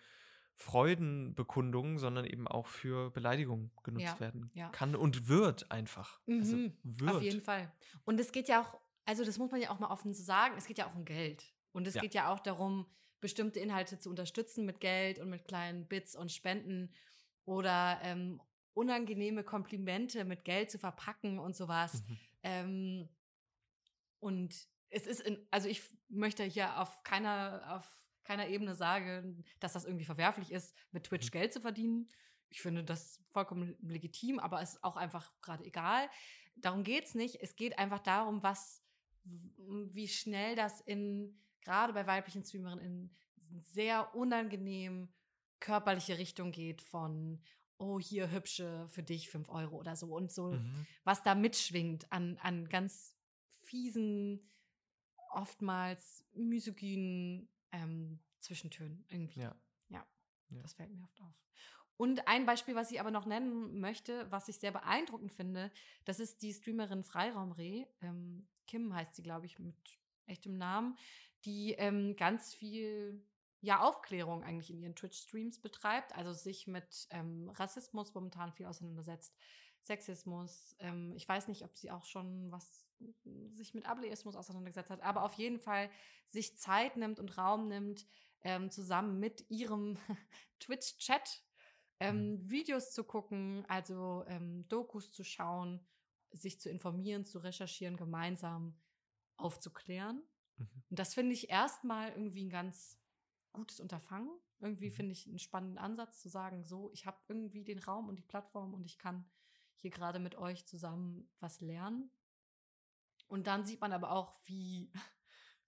[SPEAKER 2] Freudenbekundungen, sondern eben auch für Beleidigungen genutzt
[SPEAKER 1] Ja,
[SPEAKER 2] werden
[SPEAKER 1] ja.
[SPEAKER 2] kann und wird einfach. Also
[SPEAKER 1] Mhm,
[SPEAKER 2] wird.
[SPEAKER 1] Auf jeden Fall. Und es geht ja auch, also das muss man ja auch mal offen so sagen, es geht ja auch um Geld. Und es
[SPEAKER 2] Ja.
[SPEAKER 1] geht ja auch darum, bestimmte Inhalte zu unterstützen mit Geld und mit kleinen Bits und Spenden oder ähm, unangenehme Komplimente mit Geld zu verpacken und sowas.
[SPEAKER 2] Mhm.
[SPEAKER 1] Ähm, und es ist, in, also ich möchte hier auf keiner, auf keiner Ebene sagen, dass das irgendwie verwerflich ist, mit Twitch
[SPEAKER 2] Mhm.
[SPEAKER 1] Geld zu verdienen. Ich finde das vollkommen legitim, aber es ist auch einfach gerade egal. Darum geht's nicht. Es geht einfach darum, was, wie schnell das in, gerade bei weiblichen Streamerinnen, in sehr unangenehm körperliche Richtung geht von, oh, hier hübsche für dich 5 Euro oder so und so
[SPEAKER 2] Mhm.
[SPEAKER 1] was da mitschwingt an, an ganz fiesen, oftmals misogynen ähm, Zwischentönen irgendwie.
[SPEAKER 2] Ja.
[SPEAKER 1] Ja,
[SPEAKER 2] Ja.
[SPEAKER 1] das fällt mir oft auf. Und ein Beispiel, was ich aber noch nennen möchte, was ich sehr beeindruckend finde, das ist die Streamerin Freiraumreh. Ähm, Kim heißt sie, glaube ich, mit echtem Namen, die ähm, ganz viel ja, Aufklärung eigentlich in ihren Twitch-Streams betreibt, also sich mit ähm, Rassismus momentan viel auseinandersetzt, Sexismus. Ähm, ich weiß nicht, ob sie auch schon was sich mit Ableismus auseinandergesetzt hat, aber auf jeden Fall sich Zeit nimmt und Raum nimmt, ähm, zusammen mit ihrem Twitch-Chat ähm, Videos zu gucken, also ähm, Dokus zu schauen, sich zu informieren, zu recherchieren, gemeinsam aufzuklären.
[SPEAKER 2] Mhm.
[SPEAKER 1] Und das finde ich erstmal irgendwie ein ganz gutes Unterfangen. Irgendwie
[SPEAKER 2] Mhm.
[SPEAKER 1] finde ich einen spannenden Ansatz zu sagen, so, ich habe irgendwie den Raum und die Plattform und ich kann hier gerade mit euch zusammen was lernen. Und dann sieht man aber auch, wie,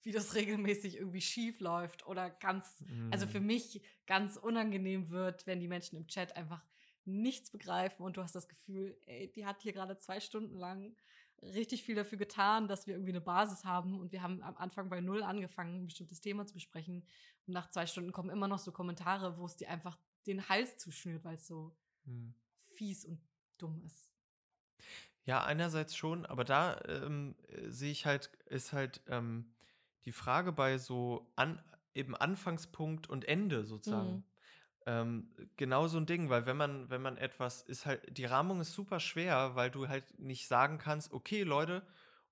[SPEAKER 1] wie das regelmäßig irgendwie schief läuft oder ganz,
[SPEAKER 2] Mhm.
[SPEAKER 1] also für mich ganz unangenehm wird, wenn die Menschen im Chat einfach nichts begreifen und du hast das Gefühl, ey, die hat hier gerade zwei Stunden lang richtig viel dafür getan, dass wir irgendwie eine Basis haben und wir haben am Anfang bei Null angefangen, ein bestimmtes Thema zu besprechen und nach zwei Stunden kommen immer noch so Kommentare, wo es dir einfach den Hals zuschnürt, weil es so
[SPEAKER 2] Mhm.
[SPEAKER 1] fies und dumm ist.
[SPEAKER 2] Ja, einerseits schon, aber da ähm, äh, sehe ich halt, ist halt ähm, die Frage bei so an, eben Anfangspunkt und Ende sozusagen.
[SPEAKER 1] Mhm.
[SPEAKER 2] Ähm, genau so ein Ding, weil wenn man, wenn man etwas, ist halt, die Rahmung ist super schwer, weil du halt nicht sagen kannst, okay, Leute,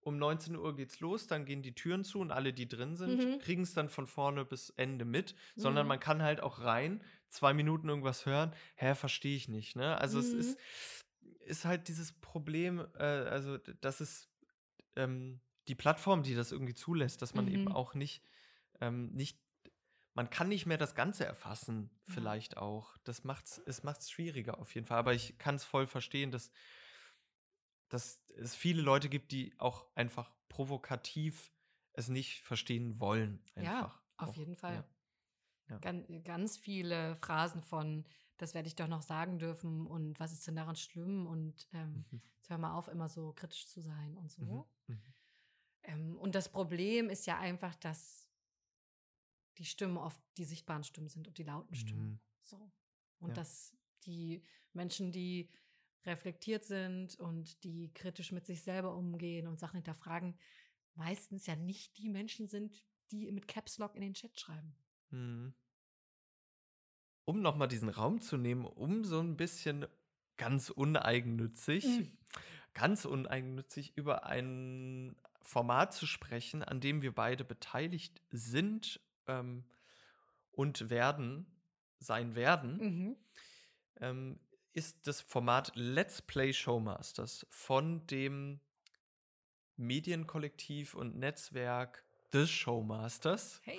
[SPEAKER 2] um 19 Uhr geht's los, dann gehen die Türen zu und alle, die drin sind,
[SPEAKER 1] Mhm.
[SPEAKER 2] kriegen es dann von vorne bis Ende mit, sondern
[SPEAKER 1] Mhm.
[SPEAKER 2] man kann halt auch rein, zwei Minuten irgendwas hören, hä, verstehe ich nicht, ne? Also es
[SPEAKER 1] Mhm.
[SPEAKER 2] ist, ist halt dieses Problem, äh, also das ist ähm, die Plattform, die das irgendwie zulässt, dass man eben
[SPEAKER 1] Mhm.
[SPEAKER 2] auch nicht, ähm, nicht, man kann nicht mehr das Ganze erfassen,
[SPEAKER 1] Ja.
[SPEAKER 2] vielleicht auch. Das macht's, es macht's schwieriger auf jeden Fall. Aber ich kann es voll verstehen, dass, dass es viele Leute gibt, die auch einfach provokativ es nicht verstehen wollen.
[SPEAKER 1] Ja,
[SPEAKER 2] Einfach.
[SPEAKER 1] auf
[SPEAKER 2] auch,
[SPEAKER 1] jeden Fall.
[SPEAKER 2] Ja. Ja.
[SPEAKER 1] Ganz, ganz viele Phrasen von, das werde ich doch noch sagen dürfen und was ist denn daran schlimm und ähm,
[SPEAKER 2] Mhm.
[SPEAKER 1] jetzt hör mal auf, immer so kritisch zu sein und so.
[SPEAKER 2] Mhm. Mhm.
[SPEAKER 1] Ähm, und das Problem ist ja einfach, dass die Stimmen oft die sichtbaren Stimmen sind und die lauten Stimmen.
[SPEAKER 2] Mhm.
[SPEAKER 1] So. Und
[SPEAKER 2] Ja.
[SPEAKER 1] dass die Menschen, die reflektiert sind und die kritisch mit sich selber umgehen und Sachen hinterfragen, meistens ja nicht die Menschen sind, die mit Caps Lock in den Chat schreiben.
[SPEAKER 2] Mhm. Um nochmal diesen Raum zu nehmen, um so ein bisschen ganz uneigennützig,
[SPEAKER 1] Mhm.
[SPEAKER 2] ganz uneigennützig über ein Format zu sprechen, an dem wir beide beteiligt sind ähm, und werden, sein werden,
[SPEAKER 1] Mhm.
[SPEAKER 2] ähm, ist das Format Let's Play Showmasters von dem Medienkollektiv und Netzwerk des Showmasters.
[SPEAKER 1] Hey.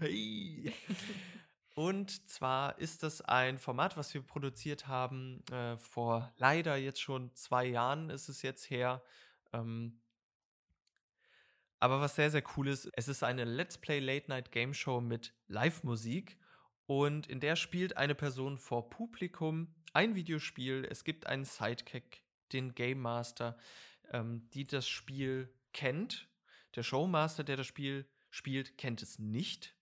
[SPEAKER 2] Hey. Und zwar ist das ein Format, was wir produziert haben äh, vor leider jetzt schon zwei Jahren ist es jetzt her. Ähm, aber was sehr, sehr cool ist, es ist eine Let's Play Late Night Game Show mit Live-Musik und in der spielt eine Person vor Publikum ein Videospiel. Es gibt einen Sidekick, den Game Master, ähm, die das Spiel kennt. Der Showmaster, der das Spiel spielt, kennt es nicht.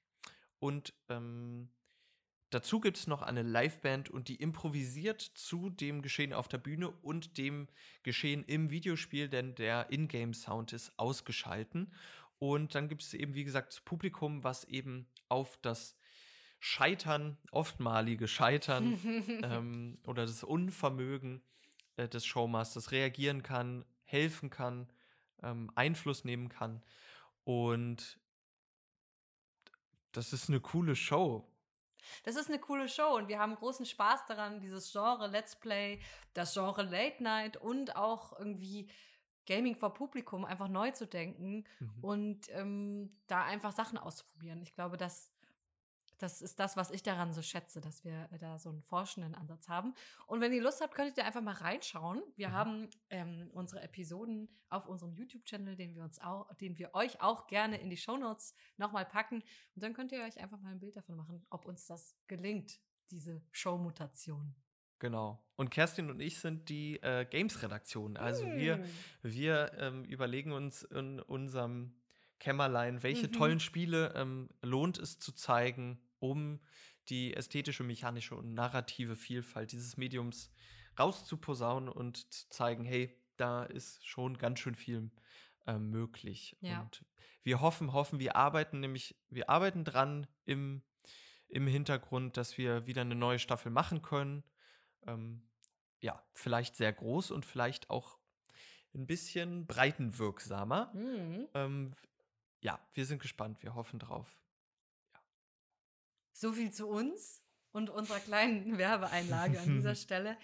[SPEAKER 2] Und ähm, dazu gibt es noch eine Liveband und die improvisiert zu dem Geschehen auf der Bühne und dem Geschehen im Videospiel, denn der Ingame-Sound ist ausgeschalten. Und dann gibt es eben, wie gesagt, das Publikum, was eben auf das Scheitern, oftmalige Scheitern ähm, oder das Unvermögen äh, des Showmasters reagieren kann, helfen kann, ähm, Einfluss nehmen kann. Und das ist eine coole Show.
[SPEAKER 1] Das ist eine coole Show und wir haben großen Spaß daran, dieses Genre Let's Play, das Genre Late Night und auch irgendwie Gaming vor Publikum einfach neu zu denken
[SPEAKER 2] Mhm.
[SPEAKER 1] und ähm, da einfach Sachen auszuprobieren. Ich glaube, das, das ist das, was ich daran so schätze, dass wir äh, da so einen forschenden Ansatz haben. Und wenn ihr Lust habt, könntet ihr einfach mal reinschauen. Wir
[SPEAKER 2] Mhm.
[SPEAKER 1] haben ähm, unsere Episoden auf unserem YouTube-Channel, den wir uns auch, den wir euch auch gerne in die Shownotes nochmal packen. Und dann könnt ihr euch einfach mal ein Bild davon machen, ob uns das gelingt, diese Show-Mutation.
[SPEAKER 2] Genau. Und Kerstin und ich sind die äh, Games-Redaktion. Also wir,
[SPEAKER 1] Hm.
[SPEAKER 2] wir ähm, überlegen uns in unserem Kämmerlein, welche
[SPEAKER 1] Mhm.
[SPEAKER 2] tollen Spiele ähm, lohnt es zu zeigen, um die ästhetische, mechanische und narrative Vielfalt dieses Mediums rauszuposaunen und zu zeigen, hey, da ist schon ganz schön viel ähm, möglich.
[SPEAKER 1] Ja.
[SPEAKER 2] Und wir hoffen, hoffen, wir arbeiten nämlich, wir arbeiten dran im, im Hintergrund, dass wir wieder eine neue Staffel machen können. Ähm, ja, vielleicht sehr groß und vielleicht auch ein bisschen breitenwirksamer.
[SPEAKER 1] Mhm.
[SPEAKER 2] Ähm, ja, wir sind gespannt, wir hoffen drauf.
[SPEAKER 1] So viel zu uns und unserer kleinen Werbeeinlage an dieser Stelle.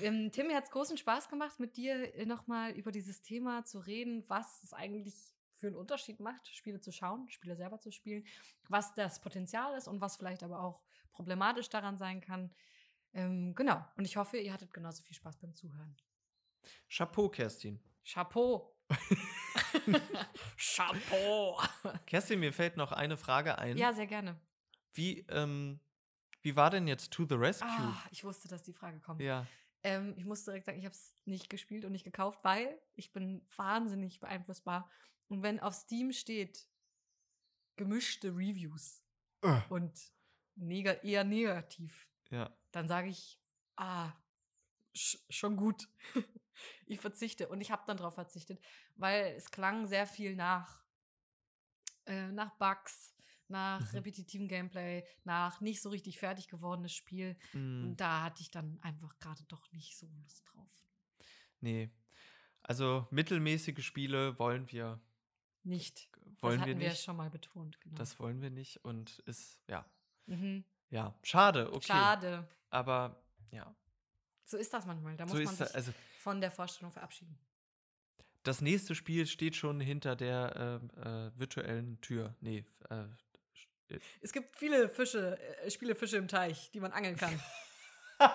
[SPEAKER 1] Ähm, Tim, mir hat es großen Spaß gemacht, mit dir äh, nochmal über dieses Thema zu reden, was es eigentlich für einen Unterschied macht, Spiele zu schauen, Spiele selber zu spielen, was das Potenzial ist und was vielleicht aber auch problematisch daran sein kann. Ähm, genau. Und ich hoffe, ihr hattet genauso viel Spaß beim Zuhören.
[SPEAKER 2] Chapeau, Kerstin.
[SPEAKER 1] Chapeau. Chapeau.
[SPEAKER 2] Kerstin, mir fällt noch eine Frage ein.
[SPEAKER 1] Ja, sehr gerne.
[SPEAKER 2] Wie, ähm, wie war denn jetzt To the Rescue?
[SPEAKER 1] Ah, ich wusste, dass die Frage kommt.
[SPEAKER 2] Ja.
[SPEAKER 1] Ähm, ich muss direkt sagen, ich habe es nicht gespielt und nicht gekauft, weil ich bin wahnsinnig beeinflussbar. Und wenn auf Steam steht gemischte Reviews
[SPEAKER 2] Äh.
[SPEAKER 1] und neg eher negativ,
[SPEAKER 2] Ja.
[SPEAKER 1] dann sage ich, ah, sch schon gut. ich verzichte. Und ich habe dann darauf verzichtet, weil es klang sehr viel nach, äh, nach Bugs, nach
[SPEAKER 2] Mhm.
[SPEAKER 1] repetitivem Gameplay, nach nicht so richtig fertig gewordenes Spiel.
[SPEAKER 2] Mm,
[SPEAKER 1] Und da hatte ich dann einfach gerade doch nicht so Lust drauf.
[SPEAKER 2] nee. Also mittelmäßige Spiele wollen wir,
[SPEAKER 1] Nicht.
[SPEAKER 2] wollen
[SPEAKER 1] das
[SPEAKER 2] wir
[SPEAKER 1] hatten wir
[SPEAKER 2] nicht.
[SPEAKER 1] schon mal betont. Genau.
[SPEAKER 2] Das wollen wir nicht und ist, ja.
[SPEAKER 1] mhm.
[SPEAKER 2] Ja, schade, okay.
[SPEAKER 1] Schade.
[SPEAKER 2] Aber ja,
[SPEAKER 1] So ist das manchmal. Da
[SPEAKER 2] so
[SPEAKER 1] muss man sich
[SPEAKER 2] Also
[SPEAKER 1] von der Vorstellung verabschieden.
[SPEAKER 2] das nächste Spiel steht schon hinter der ähm, äh, virtuellen Tür. Nee, äh,
[SPEAKER 1] Es gibt viele Fische, äh, Spielefische im Teich, die man angeln kann.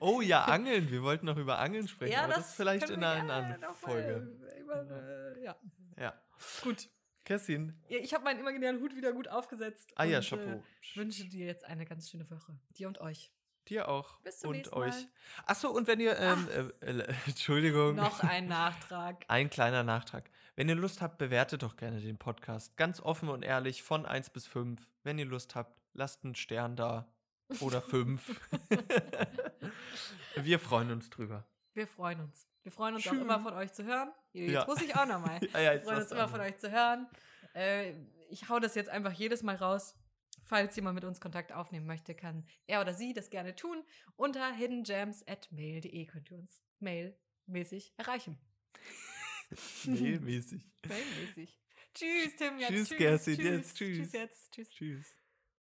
[SPEAKER 2] oh ja, Angeln. Wir wollten noch über Angeln sprechen,
[SPEAKER 1] ja, das,
[SPEAKER 2] das, vielleicht in einer anderen Folge.
[SPEAKER 1] Über, äh, ja,
[SPEAKER 2] Ja.
[SPEAKER 1] gut.
[SPEAKER 2] Kerstin.
[SPEAKER 1] Ich habe meinen imaginären Hut wieder gut aufgesetzt.
[SPEAKER 2] Ah ja,
[SPEAKER 1] und,
[SPEAKER 2] Chapeau.
[SPEAKER 1] Äh, wünsche dir jetzt eine ganz schöne Woche. Dir und euch.
[SPEAKER 2] Dir auch.
[SPEAKER 1] Bis zum
[SPEAKER 2] und
[SPEAKER 1] nächsten
[SPEAKER 2] euch.
[SPEAKER 1] Mal.
[SPEAKER 2] Achso, und wenn ihr, ähm, äh, äh, Entschuldigung.
[SPEAKER 1] Noch ein Nachtrag.
[SPEAKER 2] Ein kleiner Nachtrag. Wenn ihr Lust habt, bewertet doch gerne den Podcast. Ganz offen und ehrlich, von 1 bis 5. Wenn ihr Lust habt, lasst einen Stern da. Oder 5. Wir freuen uns drüber.
[SPEAKER 1] Wir freuen uns. Wir freuen uns auch
[SPEAKER 2] Tschüss.
[SPEAKER 1] immer von euch zu hören. Jetzt
[SPEAKER 2] Ja.
[SPEAKER 1] muss ich auch nochmal.
[SPEAKER 2] Ja, ja,
[SPEAKER 1] Wir freuen uns immer
[SPEAKER 2] auch
[SPEAKER 1] von euch zu hören. Äh, ich hau das jetzt einfach jedes Mal raus. Falls jemand mit uns Kontakt aufnehmen möchte, kann er oder sie das gerne tun. Unter hiddengems.mail.de könnt ihr uns mailmäßig erreichen.
[SPEAKER 2] Mailmäßig.
[SPEAKER 1] Mailmäßig. Tschüss, Tim. Jetzt.
[SPEAKER 2] Tschüss,
[SPEAKER 1] tschüss,
[SPEAKER 2] Kerstin,
[SPEAKER 1] tschüss,
[SPEAKER 2] jetzt, tschüss.
[SPEAKER 1] Tschüss jetzt. Tschüss.
[SPEAKER 2] Tschüss.